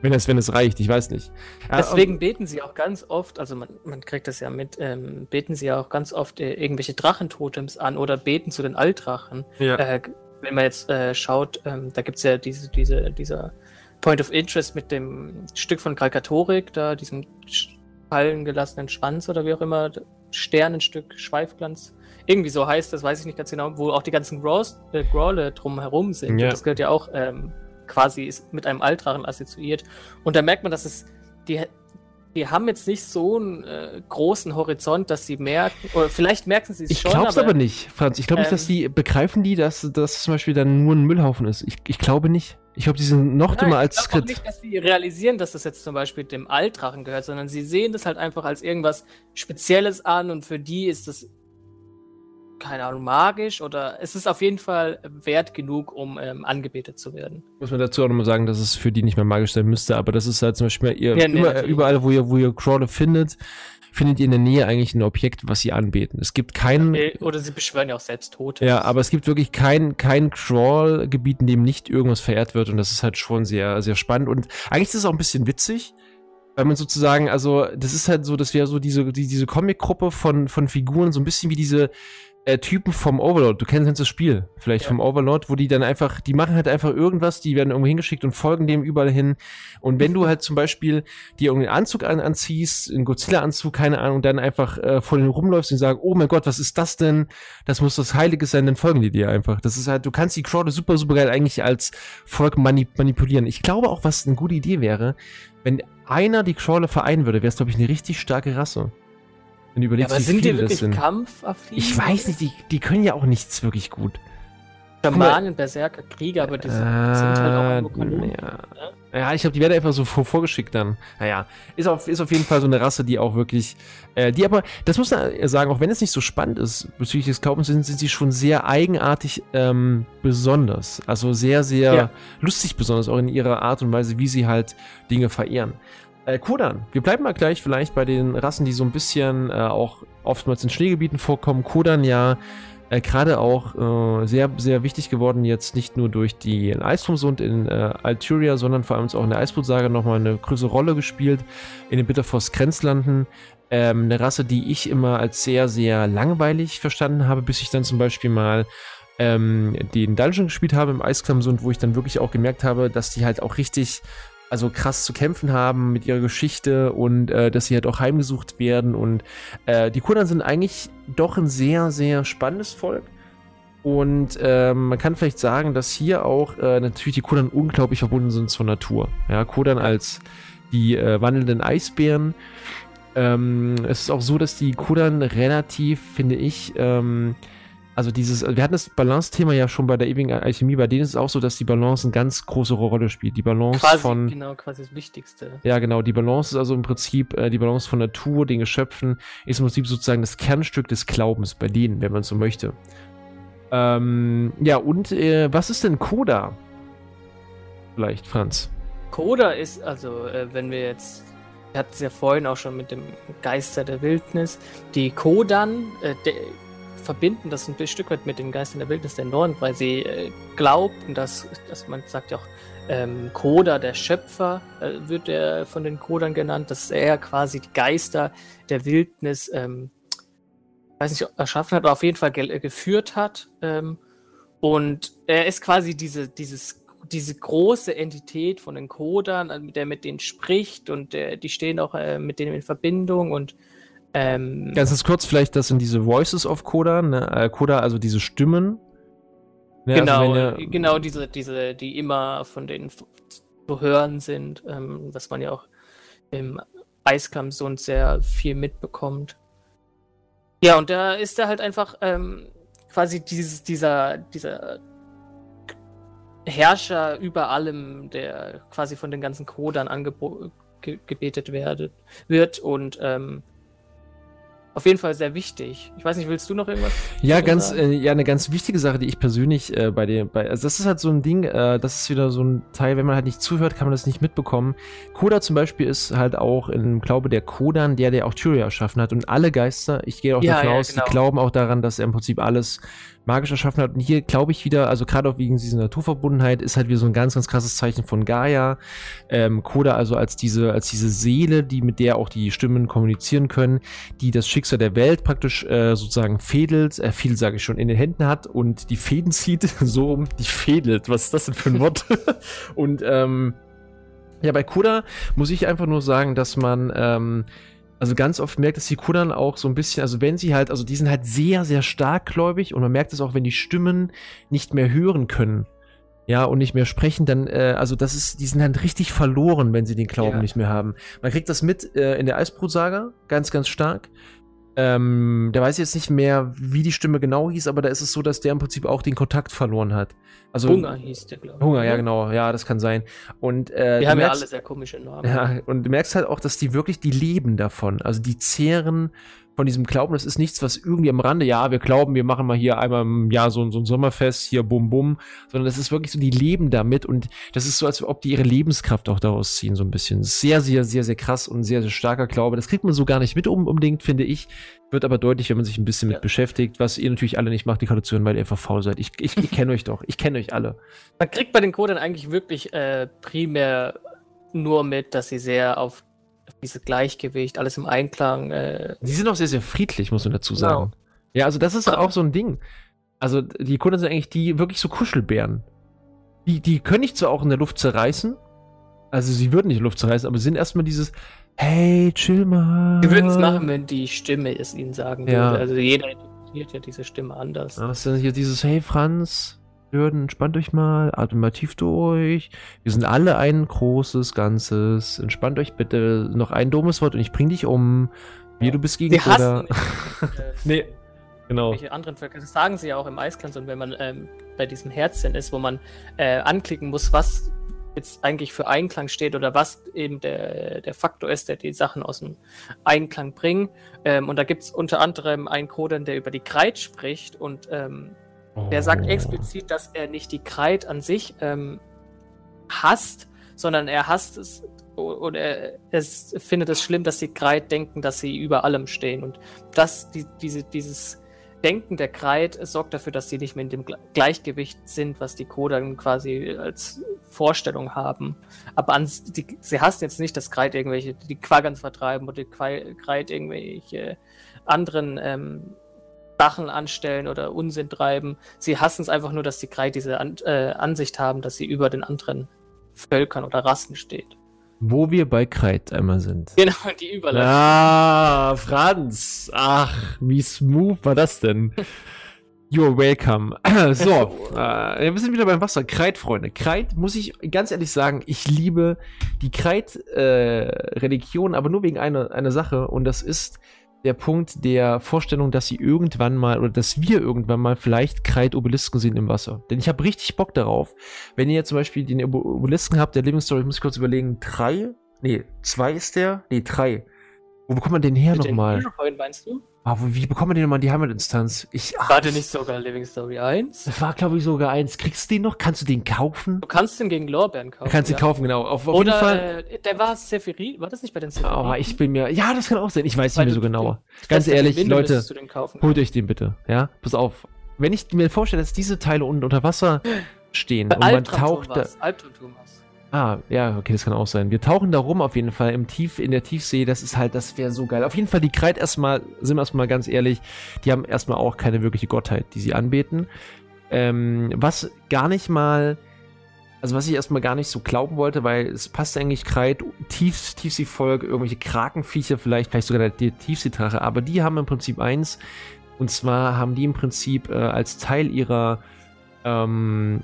Wenn es, wenn es reicht, ich weiß nicht. Ja, deswegen beten sie auch ganz oft, also man, man kriegt das ja mit, ähm, beten sie ja auch ganz oft äh, irgendwelche Drachentotems an oder beten zu den Altdrachen. ja. Äh, wenn man jetzt äh, schaut, ähm, da gibt es ja diese, diese, dieser Point of Interest mit dem Stück von Kalkatorik, da diesem fallen gelassenen Schwanz oder wie auch immer, Sternenstück, Schweifglanz. Irgendwie so heißt das, weiß ich nicht ganz genau, wo auch die ganzen Graws, äh, Grawle drumherum sind. Ja. Das gehört ja auch ähm, quasi ist mit einem Altdrachen assoziiert. Und da merkt man, dass es, die, die haben jetzt nicht so einen äh, großen Horizont, dass sie merken, oder vielleicht merken sie es Ich schon, glaub's aber, nicht, Franz. Ich glaube nicht, Ähm, dass die, begreifen die, dass das zum Beispiel dann nur ein Müllhaufen ist. Ich, ich glaube nicht. Ich glaube, die sind noch Nein, dümmer als ich glaube nicht, dass sie realisieren, dass das jetzt zum Beispiel dem Altdrachen gehört, sondern sie sehen das halt einfach als irgendwas Spezielles an und für die ist das, keine Ahnung, magisch oder es ist auf jeden Fall wert genug, um ähm, angebetet zu werden. Muss man dazu auch nochmal sagen, dass es für die nicht mehr magisch sein müsste, aber das ist halt zum Beispiel ihr, Ja, nee, überall, wo ihr, wo ihr Crawler findet, findet ihr in der Nähe eigentlich ein Objekt, was sie anbeten. Es gibt keinen, Oder sie beschwören ja auch selbst Tote. ja, aber es gibt wirklich kein, kein Crawl-Gebiet, in dem nicht irgendwas verehrt wird und das ist halt schon sehr, sehr spannend und eigentlich ist es auch ein bisschen witzig, weil man sozusagen, also das ist halt so, das wäre so diese, die, diese Comic-Gruppe von, von Figuren, so ein bisschen wie diese äh, Typen vom Overlord. Du kennst das Spiel vielleicht Ja. vom Overlord, wo die dann einfach, die machen halt einfach irgendwas, die werden irgendwo hingeschickt und folgen dem überall hin. Und wenn du halt zum Beispiel dir irgendeinen Anzug an, anziehst, einen Godzilla-Anzug, keine Ahnung, dann einfach äh, vor denen rumläufst und sagst, oh mein Gott, was ist das denn? Das muss das Heiliges sein, dann folgen die dir einfach. Das ist halt, du kannst die Crawler super, super geil eigentlich als Volk mani manipulieren. Ich glaube auch, was eine gute Idee wäre, wenn einer die Crawler vereinen würde, wäre es, glaube ich, eine richtig starke Rasse. Wenn du Ja, überlegst, aber wie sind die viele das wirklich sind. kampfaffin? Ich weiß nicht, die, die können ja auch nichts wirklich gut. Schamanen, Berserker, Krieger, aber die sind, sind halt auch irgendwo Kanonen. ja. ja, ich glaube, die werden einfach so vor, vorgeschickt dann. Naja, ist auf, ist auf jeden Fall so eine Rasse, die auch wirklich, äh, die aber, das muss man sagen, auch wenn es nicht so spannend ist bezüglich des Glaubens, sind, sind sie schon sehr eigenartig ähm, besonders. Also sehr, sehr Ja. lustig besonders, auch in ihrer Art und Weise, wie sie halt Dinge verehren. Äh, Kodan, wir bleiben mal gleich vielleicht bei den Rassen, die so ein bisschen äh, auch oftmals in Schneegebieten vorkommen. Kodan ja äh, gerade auch äh, sehr, sehr wichtig geworden, jetzt nicht nur durch die Eisturmsund in äh, Alturia, sondern vor allem auch in der Eisbrutsage nochmal eine größere Rolle gespielt. In den Bitterfrost Grenzlanden. Ähm, eine Rasse, die ich immer als sehr, sehr langweilig verstanden habe, bis ich dann zum Beispiel mal ähm, den Dungeon gespielt habe im Eisklammsund, wo ich dann wirklich auch gemerkt habe, dass die halt auch richtig also krass zu kämpfen haben mit ihrer Geschichte und äh, dass sie halt auch heimgesucht werden. Und äh, die Kodan sind eigentlich doch ein sehr, sehr spannendes Volk. Und ähm, man kann vielleicht sagen, dass hier auch äh, natürlich die Kodan unglaublich verbunden sind zur Natur. Ja, Kodan als die äh, wandelnden Eisbären. Ähm, es ist auch so, dass die Kodan relativ, finde ich, ähm, also dieses, wir hatten das Balance-Thema ja schon bei der ewigen Alchemie, bei denen ist es auch so, dass die Balance eine ganz große Rolle spielt. Die Balance quasi, von. Genau, quasi das Wichtigste. Ja, genau. Die Balance ist also im Prinzip, äh, die Balance von Natur, den Geschöpfen, ist im Prinzip sozusagen das Kernstück des Glaubens bei denen, wenn man so möchte. Ähm, ja, und äh, was ist denn Koda? Vielleicht, Franz. Koda ist, also, äh, wenn wir jetzt wir hatten es ja vorhin auch schon mit dem Geister der Wildnis. Die Kodan, äh, verbinden das ein Stück weit mit den Geistern der Wildnis der Norden, weil sie äh, glaubten, dass, dass man sagt ja auch, ähm, Koda, der Schöpfer, äh, wird er von den Kodern genannt, dass er quasi die Geister der Wildnis, ähm, weiß nicht, erschaffen hat, aber auf jeden Fall ge äh, geführt hat. Ähm, und er ist quasi diese, dieses, diese große Entität von den Kodern, der mit denen spricht und der, die stehen auch äh, mit denen in Verbindung und ähm, Ganz kurz, vielleicht, das sind diese Voices of Coda, ne? Äh, Coda, also diese Stimmen. Ne? Also genau, also ihr, genau diese, diese, die immer von denen zu hören sind, ähm, was man ja auch im Eiskampf so sehr viel mitbekommt. Ja, und da ist er halt einfach ähm, quasi dieses, dieser, dieser Herrscher über allem, der quasi von den ganzen Codern angebetet wird und ähm, auf jeden Fall sehr wichtig. Ich weiß nicht, willst du noch irgendwas? Ja, ganz, äh, ja, eine ganz wichtige Sache, die ich persönlich äh, bei dem, bei, also das ist halt so ein Ding, äh, das ist wieder so ein Teil, wenn man halt nicht zuhört, kann man das nicht mitbekommen. Koda zum Beispiel ist halt auch im Glaube der Kodan, der, der auch Tyria erschaffen hat und alle Geister, ich gehe auch ja, davon ja, aus, genau. die glauben auch daran, dass er im Prinzip alles magisch erschaffen hat. Und hier glaube ich wieder, also gerade auch wegen dieser Naturverbundenheit, ist halt wieder so ein ganz, ganz krasses Zeichen von Gaia. Ähm, Koda also als diese, als diese Seele, die mit der auch die Stimmen kommunizieren können, die das Schicksal der Welt praktisch äh, sozusagen fädelt, äh, viel sage ich schon, in den Händen hat und die Fäden zieht, so um, die fädelt. Was ist das denn für ein Wort? und ähm, ja, bei Koda muss ich einfach nur sagen, dass man ähm, also ganz oft merkt es die Kudan auch so ein bisschen, also wenn sie halt, also die sind halt sehr, sehr starkgläubig und man merkt es auch, wenn die Stimmen nicht mehr hören können, ja, und nicht mehr sprechen, dann, äh, also das ist, die sind halt richtig verloren, wenn sie den Glauben ja. nicht mehr haben. Man kriegt das mit äh, in der Eisbrutsaga, ganz, ganz stark. Ähm, der weiß jetzt nicht mehr, wie die Stimme genau hieß, aber da ist es so, dass der im Prinzip auch den Kontakt verloren hat. Also, Hunger hieß der, glaube ich. Hunger, ja, genau. Ja, das kann sein. Und, äh, die haben merkst, ja alle sehr komische Namen. Ja, und du merkst halt auch, dass die wirklich, die leben davon. Also die zehren von diesem Glauben, das ist nichts, was irgendwie am Rande, ja, wir glauben, wir machen mal hier einmal im Jahr so, so ein Sommerfest, hier bum bum, sondern das ist wirklich so, die leben damit und das ist so, als ob die ihre Lebenskraft auch daraus ziehen, so ein bisschen. Sehr, sehr, sehr, sehr krass und sehr, sehr starker Glaube. Das kriegt man so gar nicht mit unbedingt, finde ich. Wird aber deutlich, wenn man sich ein bisschen ja. mit beschäftigt, was ihr natürlich alle nicht macht, die Karte weil ihr einfach faul seid. Ich, ich, ich kenne euch doch, ich kenne euch alle. Man kriegt bei den Codern eigentlich wirklich äh, primär nur mit, dass sie sehr auf dieses Gleichgewicht, alles im Einklang. Äh Sie sind auch sehr, sehr friedlich, muss man dazu genau. sagen. Genau. Ja, also das ist auch so ein Ding. Also die Kunden sind eigentlich die wirklich so Kuschelbären. Die, die können nicht so auch in der Luft zerreißen. Also sie würden nicht in der Luft zerreißen, aber sie sind erstmal dieses Hey, chill mal. Sie würden es machen, wenn die Stimme es ihnen sagen ja. würde. Also jeder interpretiert ja diese Stimme anders. Was ist denn hier dieses Hey Franz, Hürden, entspannt euch mal, atmet mal tief durch. Wir sind alle ein großes Ganzes. Entspannt euch bitte. Noch ein dummes Wort und ich bring dich um. Wie du bist gegen sie hassen, nee, genau. Welche anderen Völker, das sagen sie ja auch im Eisklanz und wenn man ähm, bei diesem Herzchen ist, wo man äh, anklicken muss, was jetzt eigentlich für Einklang steht oder was eben der, der Faktor ist, der die Sachen aus dem Einklang bringt. Ähm, und da gibt es unter anderem einen Codern, der über die Kreit spricht und ähm, der sagt explizit, dass er nicht die Kreid an sich ähm, hasst, sondern er hasst es oder er, er findet es schlimm, dass die Kreid denken, dass sie über allem stehen. Und das, die, diese, dieses Denken der Kreid sorgt dafür, dass sie nicht mehr in dem Gleichgewicht sind, was die Kodan quasi als Vorstellung haben. Aber an, die, sie hassen jetzt nicht, dass Kreid irgendwelche, die Quaggern vertreiben oder die Kreid irgendwelche anderen ähm, Sachen anstellen oder Unsinn treiben. Sie hassen es einfach nur, dass die Krei diese An äh, Ansicht haben, dass sie über den anderen Völkern oder Rassen steht. Wo wir bei Kreit einmal sind. Genau, die Überleitung. Ah, Franz. Ach, wie smooth war das denn? You're welcome. So, äh, wir sind wieder beim Wasser. Kreit, Freunde. Kreit, muss ich ganz ehrlich sagen, ich liebe die Kreit-Religion, äh, aber nur wegen einer, einer Sache. Und das ist der Punkt der Vorstellung, dass sie irgendwann mal oder dass wir irgendwann mal vielleicht Kreit-Obelisken sehen im Wasser. Denn ich habe richtig Bock darauf. Wenn ihr zum Beispiel den Obelisken habt, der Living Story, muss ich kurz überlegen, drei? Nee, zwei ist der? Nee, drei. Wo bekommt man den her nochmal? meinst du? Aber wie bekommen wir den nochmal in die Heimatinstanz? Ich, ach, war der nicht sogar Living Story 1? Das war, glaube ich, sogar 1. Kriegst du den noch? Kannst du den kaufen? Du kannst den gegen Lorbeeren kaufen. Du kannst ja. den kaufen, genau. Auf, auf Oder, jeden Fall. Äh, der war Sephirin. War das nicht bei den Sephirin? Oh, ich bin mir. Ja, das kann auch sein. Ich weiß Weil nicht mehr so genau. Ganz ehrlich, Winde Leute, holt euch den bitte. Ja, pass auf. Wenn ich mir vorstelle, dass diese Teile unten unter Wasser stehen und man taucht da. Albtraum Ah, ja, okay, das kann auch sein. Wir tauchen da rum auf jeden Fall im Tief, in der Tiefsee. Das ist halt, das wäre so geil. Auf jeden Fall, die Kreit erstmal, sind wir erstmal ganz ehrlich, die haben erstmal auch keine wirkliche Gottheit, die sie anbeten. Ähm, was gar nicht mal, also was ich erstmal gar nicht so glauben wollte, weil es passt eigentlich Kreit, Tief, Tiefseevolk, irgendwelche Krakenviecher vielleicht, vielleicht sogar der Tiefseedrache, aber die haben im Prinzip eins, und zwar haben die im Prinzip äh, als Teil ihrer ähm,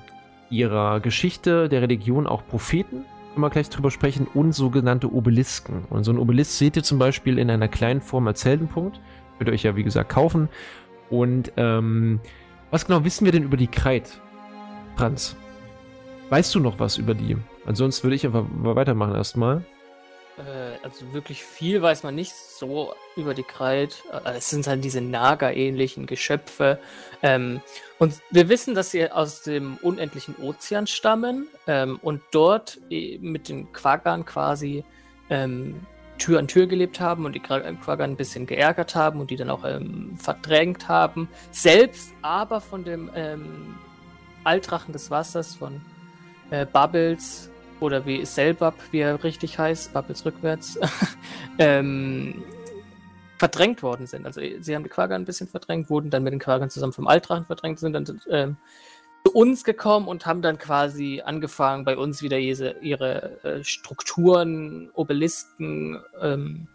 ihrer Geschichte der Religion auch Propheten, können wir gleich drüber sprechen, und sogenannte Obelisken. Und so ein Obelisk seht ihr zum Beispiel in einer kleinen Form als Heldenpunkt. Ihr euch ja, wie gesagt, kaufen. Und ähm, was genau wissen wir denn über die Kreit, Franz? Weißt du noch was über die? Ansonsten würde ich einfach weitermachen erstmal. Äh, also wirklich viel weiß man nicht so über die Kreit. Äh, es sind halt diese Naga-ähnlichen Geschöpfe. Ähm, und wir wissen, dass sie aus dem unendlichen Ozean stammen ähm, und dort mit den Quaggan quasi ähm, Tür an Tür gelebt haben und die Quaggan ein bisschen geärgert haben und die dann auch ähm, verdrängt haben. Selbst aber von dem ähm, Altrachen des Wassers, von äh, Bubbles, oder wie Selbab, wie er richtig heißt, Bubbles rückwärts, ähm, verdrängt worden sind. Also sie haben die Quagga ein bisschen verdrängt, wurden dann mit den Quaggan zusammen vom Altrachen verdrängt, sind dann ähm, zu uns gekommen und haben dann quasi angefangen, bei uns wieder ihre, ihre äh, Strukturen, Obelisken, ähm,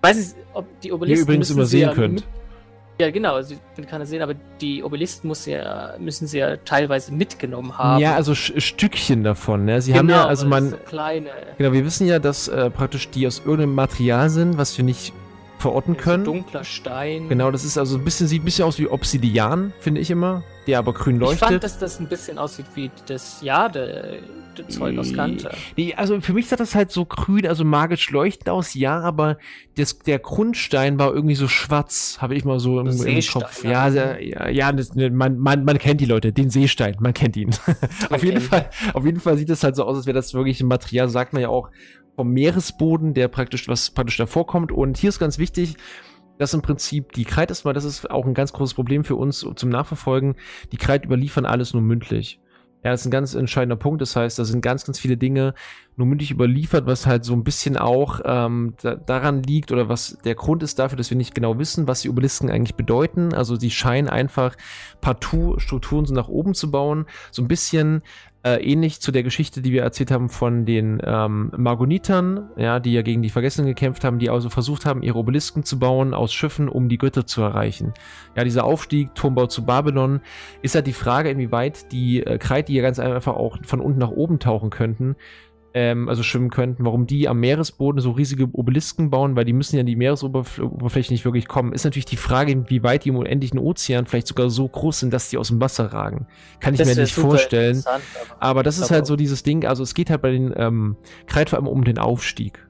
weiß nicht, ob die Obelisken. Ihr übrigens übersehen könnt. Ja, genau, also ich kann das sehen, aber die Obelisken muss ja, müssen sie ja teilweise mitgenommen haben. Ja, also Stückchen davon, ne? Sie genau, haben ja, also man. So kleine. Genau, wir wissen ja, dass äh, praktisch die aus irgendeinem Material sind, was wir nicht verorten können. So dunkler Stein. Genau, das ist also ein bisschen, sieht ein bisschen aus wie Obsidian, finde ich immer, der aber grün leuchtet. Ich fand, dass das ein bisschen aussieht wie das Jade. Zeug aus Kante. Nee, also für mich sah das halt so grün, also magisch leuchtend aus, ja, aber das, der Grundstein war irgendwie so schwarz, habe ich mal so im, im Kopf. Ja, ja, ja das, ne, man, man, man kennt die Leute, den Seestein, man kennt ihn. auf jeden Fall, auf jeden Fall sieht es halt so aus, als wäre das wirklich ein Material, sagt man ja auch, vom Meeresboden, der praktisch, was praktisch davor kommt. Und hier ist ganz wichtig, dass im Prinzip die Kreit ist mal, das ist auch ein ganz großes Problem für uns zum Nachverfolgen. Die Kreit überliefern alles nur mündlich. Ja, das ist ein ganz entscheidender Punkt. Das heißt, da sind ganz, ganz viele Dinge nur mündlich überliefert, was halt so ein bisschen auch ähm, da, daran liegt oder was der Grund ist dafür, dass wir nicht genau wissen, was die Obelisken eigentlich bedeuten. Also sie scheinen einfach partout Strukturen so nach oben zu bauen. So ein bisschen äh, ähnlich zu der Geschichte, die wir erzählt haben von den ähm, Margonitern, ja, die ja gegen die Vergessenen gekämpft haben, die also versucht haben, ihre Obelisken zu bauen aus Schiffen, um die Götter zu erreichen. Ja, dieser Aufstieg, Turmbau zu Babylon, ist halt die Frage, inwieweit die äh, Kreit, die ja ganz einfach auch von unten nach oben tauchen könnten, ähm, also schwimmen könnten, warum die am Meeresboden so riesige Obelisken bauen, weil die müssen ja in die Meeresoberfläche nicht wirklich kommen. Ist natürlich die Frage, wie weit die im unendlichen Ozean vielleicht sogar so groß sind, dass die aus dem Wasser ragen. Kann ich das mir nicht vorstellen. Aber, aber, das ist halt so dieses Ding, also es geht halt bei den ähm, Kreit vor allem um den Aufstieg.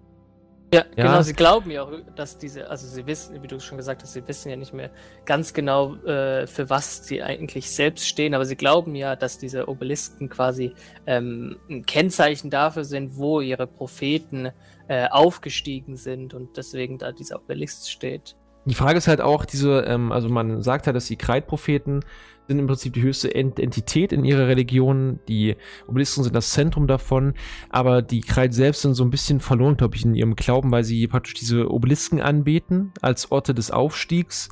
Ja, ja, genau, sie glauben ja auch, dass diese, also sie wissen, wie du schon gesagt hast, sie wissen ja nicht mehr ganz genau, äh, für was sie eigentlich selbst stehen, aber sie glauben ja, dass diese Obelisken quasi ähm, ein Kennzeichen dafür sind, wo ihre Propheten äh, aufgestiegen sind und deswegen da dieser Obelisk steht. Die Frage ist halt auch, diese, ähm, also man sagt halt, dass die Kreidpropheten sind im Prinzip die höchste Entität in ihrer Religion. Die Obelisken sind das Zentrum davon, aber die Kreid selbst sind so ein bisschen verloren, glaube ich, in ihrem Glauben, weil sie praktisch diese Obelisken anbeten als Orte des Aufstiegs.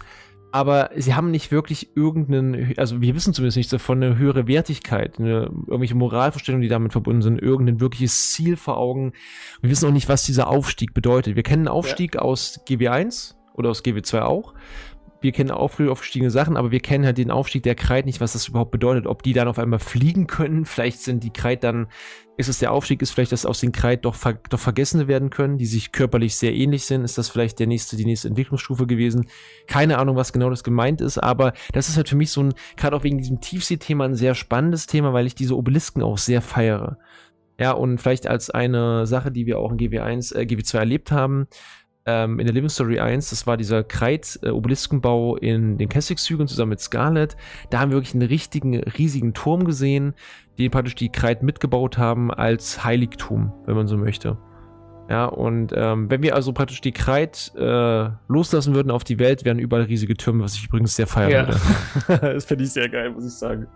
aber sie haben nicht wirklich irgendeinen, also wir wissen zumindest nicht davon, eine höhere Wertigkeit, eine, irgendwelche Moralvorstellungen, die damit verbunden sind, irgendein wirkliches Ziel vor Augen. Wir wissen auch nicht, was dieser Aufstieg bedeutet. Wir kennen Aufstieg ja. aus GW1 oder aus GW2 auch wir kennen auch früh aufgestiegene Sachen, aber wir kennen halt den Aufstieg der Kreit nicht, was das überhaupt bedeutet. Ob die dann auf einmal fliegen können, vielleicht sind die Kreit dann, ist es der Aufstieg, ist vielleicht, dass aus den Kreit doch, ver, doch Vergessene werden können, die sich körperlich sehr ähnlich sind. Ist das vielleicht der nächste, die nächste Entwicklungsstufe gewesen? Keine Ahnung, was genau das gemeint ist, aber das ist halt für mich so ein, gerade auch wegen diesem Tiefsee-Thema, ein sehr spannendes Thema, weil ich diese Obelisken auch sehr feiere. Ja, und vielleicht als eine Sache, die wir auch in GW1, äh, GW2 erlebt haben, ähm, in der Living Story 1, das war dieser Kreit-Obeliskenbau in den Kessigzügen zusammen mit Scarlet. Da haben wir wirklich einen richtigen, riesigen Turm gesehen, den praktisch die Kreit mitgebaut haben als Heiligtum, wenn man so möchte. Ja, und ähm, wenn wir also praktisch die Kreit äh, loslassen würden auf die Welt, wären überall riesige Türme, was ich übrigens sehr feiern ja. würde. das finde ich sehr geil, muss ich sagen.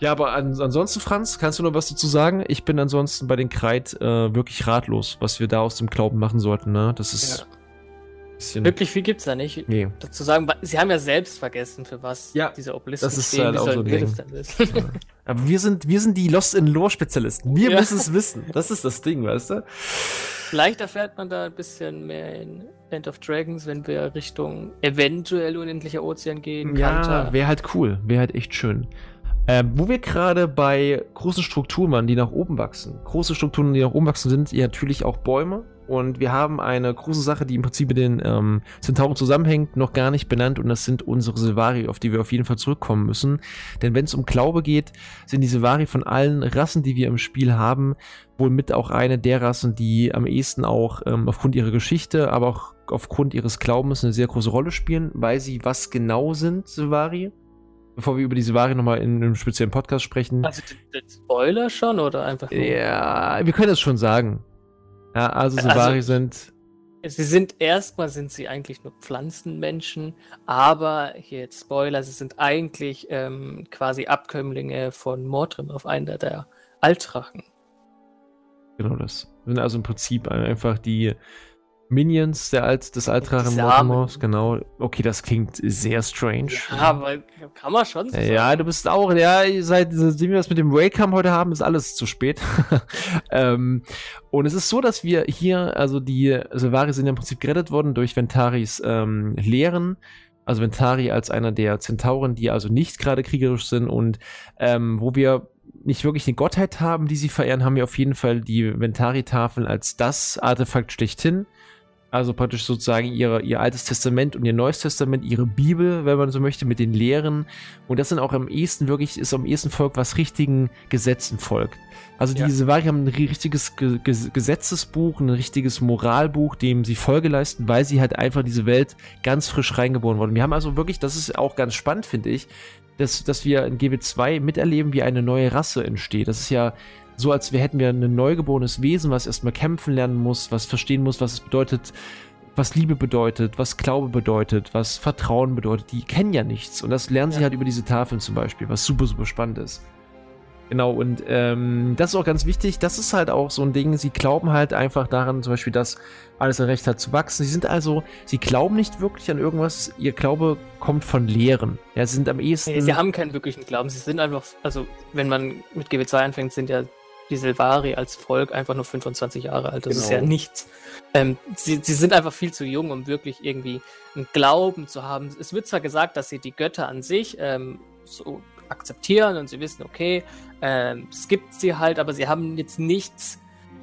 Ja, aber an, ansonsten, Franz, kannst du noch was dazu sagen? Ich bin ansonsten bei den Kreit äh, wirklich ratlos, was wir da aus dem Glauben machen sollten. Ne? Das ist. Ja. Wirklich viel gibt's da nicht. Nee. Dazu sagen, sie haben ja selbst vergessen, für was ja, diese Obelisken das ist stehen. Halt auch so ein Ding. Ja. Aber wir sind, wir sind die Lost in Lore Spezialisten. Wir ja. müssen es wissen. Das ist das Ding, weißt du? Vielleicht erfährt man da ein bisschen mehr in End of Dragons, wenn wir Richtung eventuell unendlicher Ozean gehen. Ja, wäre halt cool. Wäre halt echt schön. Ähm, wo wir gerade bei großen Strukturen waren, die nach oben wachsen. Große Strukturen, die nach oben wachsen, sind ja natürlich auch Bäume. Und wir haben eine große Sache, die im Prinzip mit den ähm, Zentauren zusammenhängt, noch gar nicht benannt. Und das sind unsere Silvari, auf die wir auf jeden Fall zurückkommen müssen. Denn wenn es um Glaube geht, sind die Silvari von allen Rassen, die wir im Spiel haben, wohl mit auch eine der Rassen, die am ehesten auch ähm, aufgrund ihrer Geschichte, aber auch aufgrund ihres Glaubens eine sehr große Rolle spielen, weil sie was genau sind, Silvari bevor wir über diese Ware nochmal in einem speziellen Podcast sprechen. Also den Spoiler schon oder einfach nur? Ja, wir können es schon sagen. Ja, also Savari also, sind. Sie sind erstmal sind sie eigentlich nur Pflanzenmenschen, aber hier jetzt Spoiler, sie sind eigentlich ähm, quasi Abkömmlinge von Mordrim auf einer der Altrachen. Genau das. Sind also im Prinzip einfach die Minions der Alt, des Altrachen Mortimaus, genau. Okay, das klingt sehr strange. Ja, aber kann man schon so sagen. Ja, du bist auch, ja, seit, seitdem wir das mit dem Waycam heute haben, ist alles zu spät. ähm, und es ist so, dass wir hier, also die Silvari sind ja im Prinzip gerettet worden durch Ventaris ähm, Lehren. Also Ventari als einer der Zentauren, die also nicht gerade kriegerisch sind und ähm, wo wir nicht wirklich eine Gottheit haben, die sie verehren, haben wir auf jeden Fall die Ventari-Tafeln als das Artefakt schlechthin. Also praktisch sozusagen ihre, ihr altes Testament und ihr neues Testament, ihre Bibel, wenn man so möchte, mit den Lehren. Und das sind auch am ehesten wirklich, ist am ehesten Volk, was richtigen Gesetzen folgt. Also ja. diese Vari haben ein richtiges Ge Ge Gesetzesbuch, ein richtiges Moralbuch, dem sie Folge leisten, weil sie halt einfach diese Welt ganz frisch reingeboren wurden. Wir haben also wirklich, das ist auch ganz spannend, finde ich, dass, dass wir in GB2 miterleben, wie eine neue Rasse entsteht. Das ist ja so, als wir hätten wir ein neugeborenes Wesen, was erstmal kämpfen lernen muss, was verstehen muss, was es bedeutet, was Liebe bedeutet, was Glaube bedeutet, was Vertrauen bedeutet. Die kennen ja nichts. Und das lernen ja. sie halt über diese Tafeln zum Beispiel, was super, super spannend ist. Genau, und ähm, das ist auch ganz wichtig. Das ist halt auch so ein Ding. Sie glauben halt einfach daran, zum Beispiel, dass alles ein Recht hat zu wachsen. Sie sind also, sie glauben nicht wirklich an irgendwas. Ihr Glaube kommt von Lehren. Ja, sie sind am ehesten. Nee, sie haben keinen wirklichen Glauben. Sie sind einfach, also, wenn man mit GW2 anfängt, sind ja die Silvari als Volk einfach nur 25 Jahre alt. Das genau. ist ja genau. nichts. Ähm, sie, sie sind einfach viel zu jung, um wirklich irgendwie einen Glauben zu haben. Es wird zwar gesagt, dass sie die Götter an sich ähm, so akzeptieren und sie wissen, okay, ähm, es gibt sie halt, aber sie haben jetzt nichts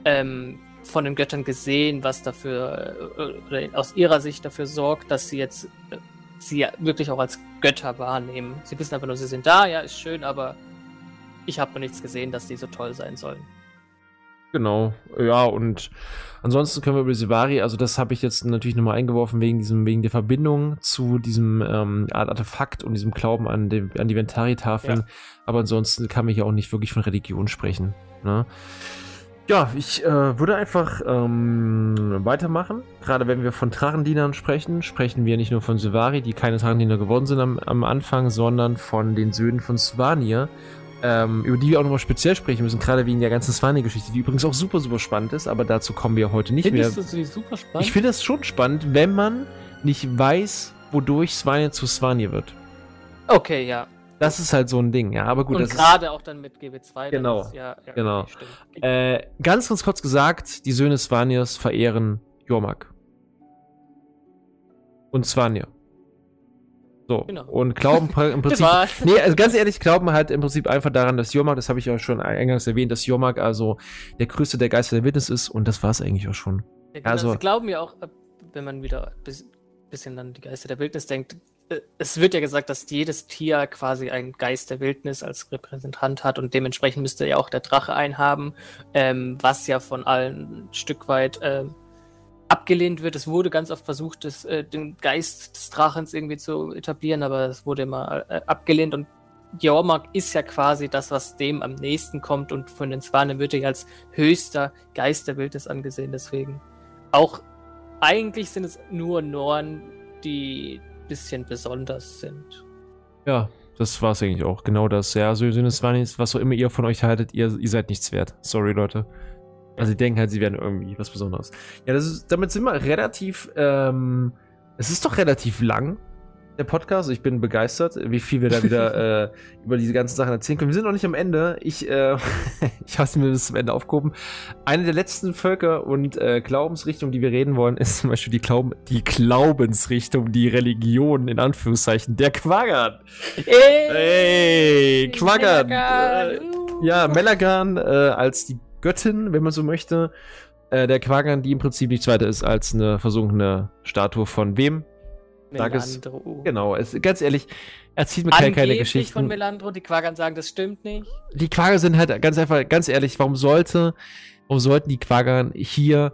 ähm, von den Göttern gesehen, was dafür, äh, aus ihrer Sicht dafür sorgt, dass sie jetzt äh, sie wirklich auch als Götter wahrnehmen. Sie wissen einfach nur, sie sind da, ja, ist schön, aber ich habe noch nichts gesehen, dass die so toll sein sollen. Genau, ja, und ansonsten können wir über Sivari, also das habe ich jetzt natürlich nochmal eingeworfen wegen diesem, wegen der Verbindung zu diesem ähm, Artefakt und diesem Glauben an, die, an die Ventari-Tafeln. Ja. Aber ansonsten kann man hier auch nicht wirklich von Religion sprechen. Ne? Ja, ich äh, würde einfach ähm, weitermachen. Gerade wenn wir von Drachendienern sprechen, sprechen wir nicht nur von Sivari, die keine Drachendiener geworden sind am, am Anfang, sondern von den Söhnen von Svanir ähm, über die wir auch nochmal speziell sprechen müssen, gerade wegen der ganzen Svani-Geschichte, die übrigens auch super, super spannend ist, aber dazu kommen wir heute nicht Findest mehr. Du sie super spannend? Ich finde das schon spannend, wenn man nicht weiß, wodurch Svanir zu Svanir wird. Okay, ja. Das ist halt so ein Ding, ja, aber gut. Und gerade auch dann mit GW2. Genau. Ist, ja, ja, genau. Äh, ganz, ganz kurz gesagt, die Söhne Svanirs verehren Jormak. Und Svanir. So, genau. und glauben im Prinzip. nee, also ganz ehrlich, glauben halt im Prinzip einfach daran, dass Jormak, das habe ich ja schon eingangs erwähnt, dass Jormak also der größte der Geister der Witness ist und das war es eigentlich auch schon. Ja, genau, also, sie glauben ja auch, wenn man wieder ein bisschen an die Geister der Wildnis denkt, äh, es wird ja gesagt, dass jedes Tier quasi einen Geist der Wildnis als Repräsentant hat und dementsprechend müsste ja auch der Drache einen haben, ähm, was ja von allen ein Stück weit ähm, abgelehnt wird. Es wurde ganz oft versucht, das, äh, den Geist des Drachens irgendwie zu etablieren, aber es wurde immer äh, abgelehnt und Jormak ist ja quasi das, was dem am nächsten kommt und von den Zwanen wird er als höchster Geist der Wildnis angesehen. Deswegen auch eigentlich sind es nur Norn, die ein bisschen besonders sind. Ja, das war es eigentlich auch. Genau das. Ja, so Söhne was auch immer ihr von euch haltet, ihr, ihr seid nichts wert. Sorry, Leute. Also sie denken halt, sie werden irgendwie was Besonderes. Ja, das ist, damit sind wir relativ, ähm, es ist doch relativ lang, der Podcast. Ich bin begeistert, wie viel wir da wieder äh, über diese ganzen Sachen erzählen können. Wir sind noch nicht am Ende. Ich, äh, ich hasse mir das zum Ende aufgehoben. Eine der letzten Völker und äh, Glaubensrichtungen, die wir reden wollen, ist zum Beispiel die, Glauben, die Glaubensrichtung, die Religion, in Anführungszeichen, der Quaggern. Hey, hey Quaggern. Äh, ja, Melagan äh, als die Göttin, wenn man so möchte, äh, der Quagan, die im Prinzip nichts weiter ist als eine versunkene Statue von wem? Melandro. genau, es, ganz ehrlich, erzählt mir keine, keine Geschichten. von Melandro, die Quagern sagen, das stimmt nicht. Die Quager sind halt ganz einfach, ganz ehrlich, warum sollte, warum sollten die Quagern hier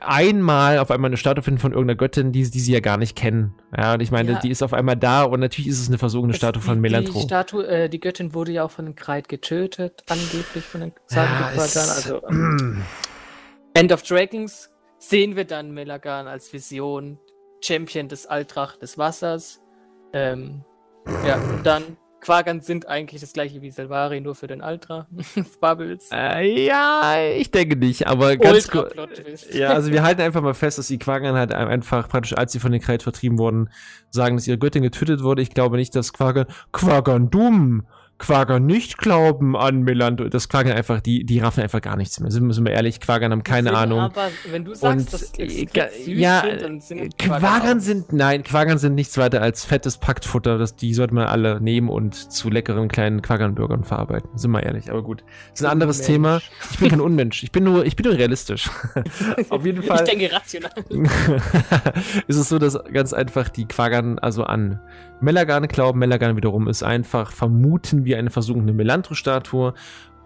einmal auf einmal eine Statue finden von irgendeiner Göttin, die, die sie ja gar nicht kennen. Ja, und ich meine, ja. die ist auf einmal da und natürlich ist es eine versunkene Statue von Melantro. Die Statue, äh, die Göttin wurde ja auch von den Kreid getötet, angeblich von den Sagenquadern. Also ähm, End of Dragons sehen wir dann Melagan als Vision, Champion des Altrach des Wassers. Ähm, ja, und dann Quagern sind eigentlich das gleiche wie Selvari, nur für den Ultra. Bubbles. Äh, ja, ich denke nicht, aber ganz kurz. Ja, also wir halten einfach mal fest, dass die Quagern halt einfach praktisch, als sie von den Kreit vertrieben wurden, sagen, dass ihre Göttin getötet wurde. Ich glaube nicht, dass Quagern, Quagern dumm, Quager nicht glauben an Melanto. Das Quagern einfach, die, die raffen einfach gar nichts mehr. Sind, wir ehrlich, Quagern haben keine sind Ahnung. Aber wenn du sagst, dass äh, süß ja, sind, dann sind Quagern sind, nein, Quagern sind nichts weiter als fettes Paktfutter. Das, die sollte man alle nehmen und zu leckeren kleinen Quagernbürgern verarbeiten. Sind wir ehrlich, aber gut. Das ist ein anderes Unmensch. Thema. Ich bin kein Unmensch. Ich bin nur, ich bin nur realistisch. Auf jeden Fall. Ich denke rational. ist es so, dass ganz einfach die Quagern also an Melagan glauben. Melagan wiederum ist einfach vermuten wie eine versunkene Melantro-Statue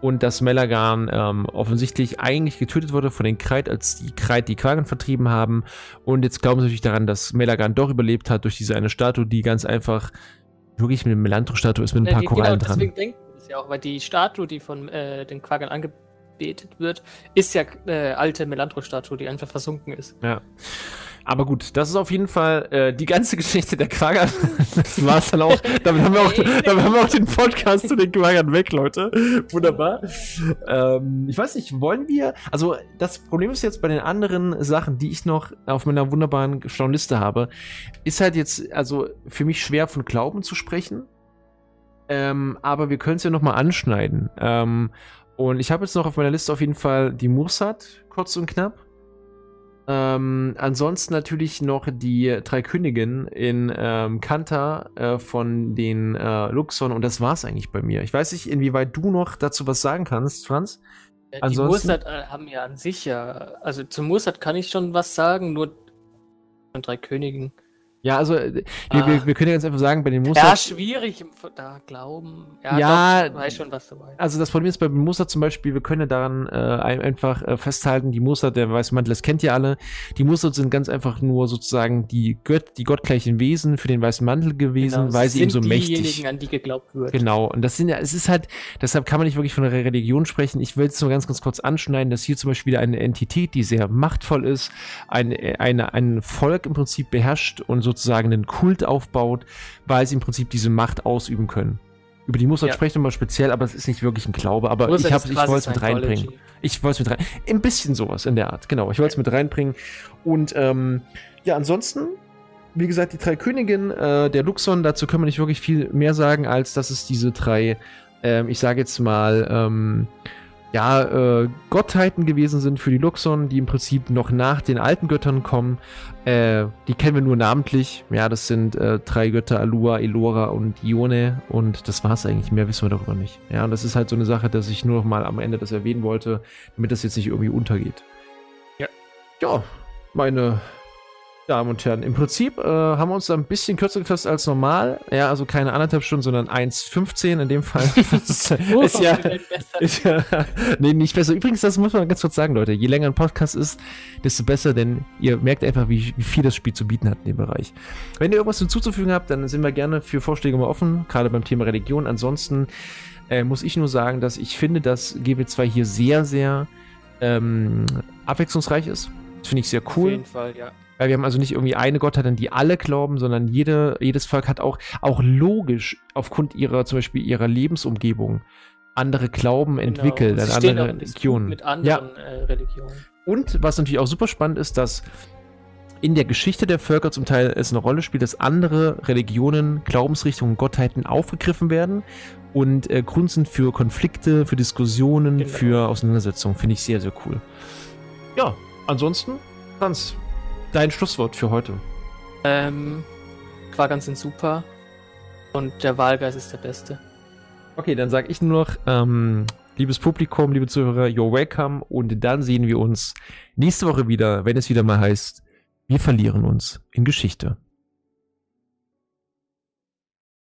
und dass Melagan ähm, offensichtlich eigentlich getötet wurde von den Kreit, als die Kreit die Quagen vertrieben haben. Und jetzt glauben sie natürlich daran, dass Melagan doch überlebt hat durch diese eine Statue, die ganz einfach wirklich eine Melantro-Statue ist mit ein paar ja, Korallen genau, dran. Deswegen denken wir das ja auch, weil die Statue, die von äh, den Quagern angebetet wird, ist ja äh, alte Melantro-Statue, die einfach versunken ist. Ja. Aber gut, das ist auf jeden Fall äh, die ganze Geschichte der Quagger. das war's dann auch. Damit haben wir auch, damit haben wir auch den Podcast zu den Quaggern weg, Leute. Wunderbar. Ähm, ich weiß nicht, wollen wir. Also, das Problem ist jetzt bei den anderen Sachen, die ich noch auf meiner wunderbaren Staunliste habe, ist halt jetzt, also für mich schwer von Glauben zu sprechen. Ähm, aber wir können es ja nochmal anschneiden. Ähm, und ich habe jetzt noch auf meiner Liste auf jeden Fall die Mursat, kurz und knapp. Ähm, ansonsten natürlich noch die drei Königinnen in ähm, Kanta äh, von den äh, Luxon und das war's eigentlich bei mir. Ich weiß nicht, inwieweit du noch dazu was sagen kannst, Franz. Ja, die ansonsten, Mursat äh, haben ja an sich ja, also zum Mursat kann ich schon was sagen, nur von drei Königen. Ja, also äh, wir, ah. wir, wir, können ja ganz einfach sagen, bei den Muster. Ja, schwierig da glauben. Ja, ja doch, weiß schon, was du meinst. Also das Problem ist bei Muster zum Beispiel, wir können ja daran äh, einfach äh, festhalten, die Muster, der weiße Mantel, das kennt ihr alle. Die Muster sind ganz einfach nur sozusagen die, Gött, die gottgleichen Wesen für den weißen Mantel gewesen, genau, weil sie eben so mächtig. sind. an die geglaubt wird. Genau, und das sind ja, es ist halt, deshalb kann man nicht wirklich von einer Religion sprechen. Ich will es nur ganz, ganz kurz anschneiden, dass hier zum Beispiel eine Entität, die sehr machtvoll ist, ein, eine, ein Volk im Prinzip beherrscht und so sozusagen einen Kult aufbaut, weil sie im Prinzip diese Macht ausüben können. Über die man ja. sprechen immer speziell, aber es ist nicht wirklich ein Glaube. Aber ich, ich wollte es mit reinbringen. Ich wollte es mit rein. Ein bisschen sowas in der Art, genau. Ich wollte es mit reinbringen. Und ähm, ja, ansonsten wie gesagt, die drei Königinnen äh, der Luxon, dazu können wir nicht wirklich viel mehr sagen, als dass es diese drei, ähm, ich sage jetzt mal, ähm, ja, äh, Gottheiten gewesen sind für die Luxon, die im Prinzip noch nach den alten Göttern kommen. Äh, die kennen wir nur namentlich. Ja, das sind äh, drei Götter, Alua, Elora und Ione. Und das war's eigentlich. Mehr wissen wir darüber nicht. Ja, und das ist halt so eine Sache, dass ich nur noch mal am Ende das erwähnen wollte, damit das jetzt nicht irgendwie untergeht. Ja. Ja, meine Damen und Herren, im Prinzip äh, haben wir uns da ein bisschen kürzer gefasst als normal. Ja, also keine anderthalb Stunden, sondern 1,15 in dem Fall. ist, Oh, ist, ja, besser. ist ja. Nee, nicht besser. Übrigens, das muss man ganz kurz sagen, Leute. Je länger ein Podcast ist, desto besser, denn ihr merkt einfach, wie, wie viel das Spiel zu bieten hat in dem Bereich. Wenn ihr irgendwas hinzuzufügen habt, dann sind wir gerne für Vorschläge mal offen, gerade beim Thema Religion. Ansonsten äh, muss ich nur sagen, dass ich finde, dass GW2 hier sehr, sehr ähm, abwechslungsreich ist. Das finde ich sehr Auf cool. jeden Fall, ja. Weil wir haben also nicht irgendwie eine Gottheit, an die alle glauben, sondern jede, jedes Volk hat auch, auch logisch aufgrund ihrer, zum Beispiel ihrer Lebensumgebung, andere Glauben entwickelt, Genau. An Religionen. Mit anderen äh, Religionen. Und was natürlich auch super spannend ist, dass in der Geschichte der Völker zum Teil es eine Rolle spielt, dass andere Religionen, Glaubensrichtungen, Gottheiten aufgegriffen werden und äh, Grund sind für Konflikte, für Diskussionen, Genau. für Auseinandersetzungen. Finde ich sehr, sehr cool. Ja, ansonsten, Franz, dein Schlusswort für heute. Ähm, Quagans sind super. Und der Wahlgeist ist der Beste. Okay, dann sage ich nur noch, ähm, liebes Publikum, liebe Zuhörer, you're welcome. Und dann sehen wir uns nächste Woche wieder, wenn es wieder mal heißt, wir verlieren uns in Geschichte.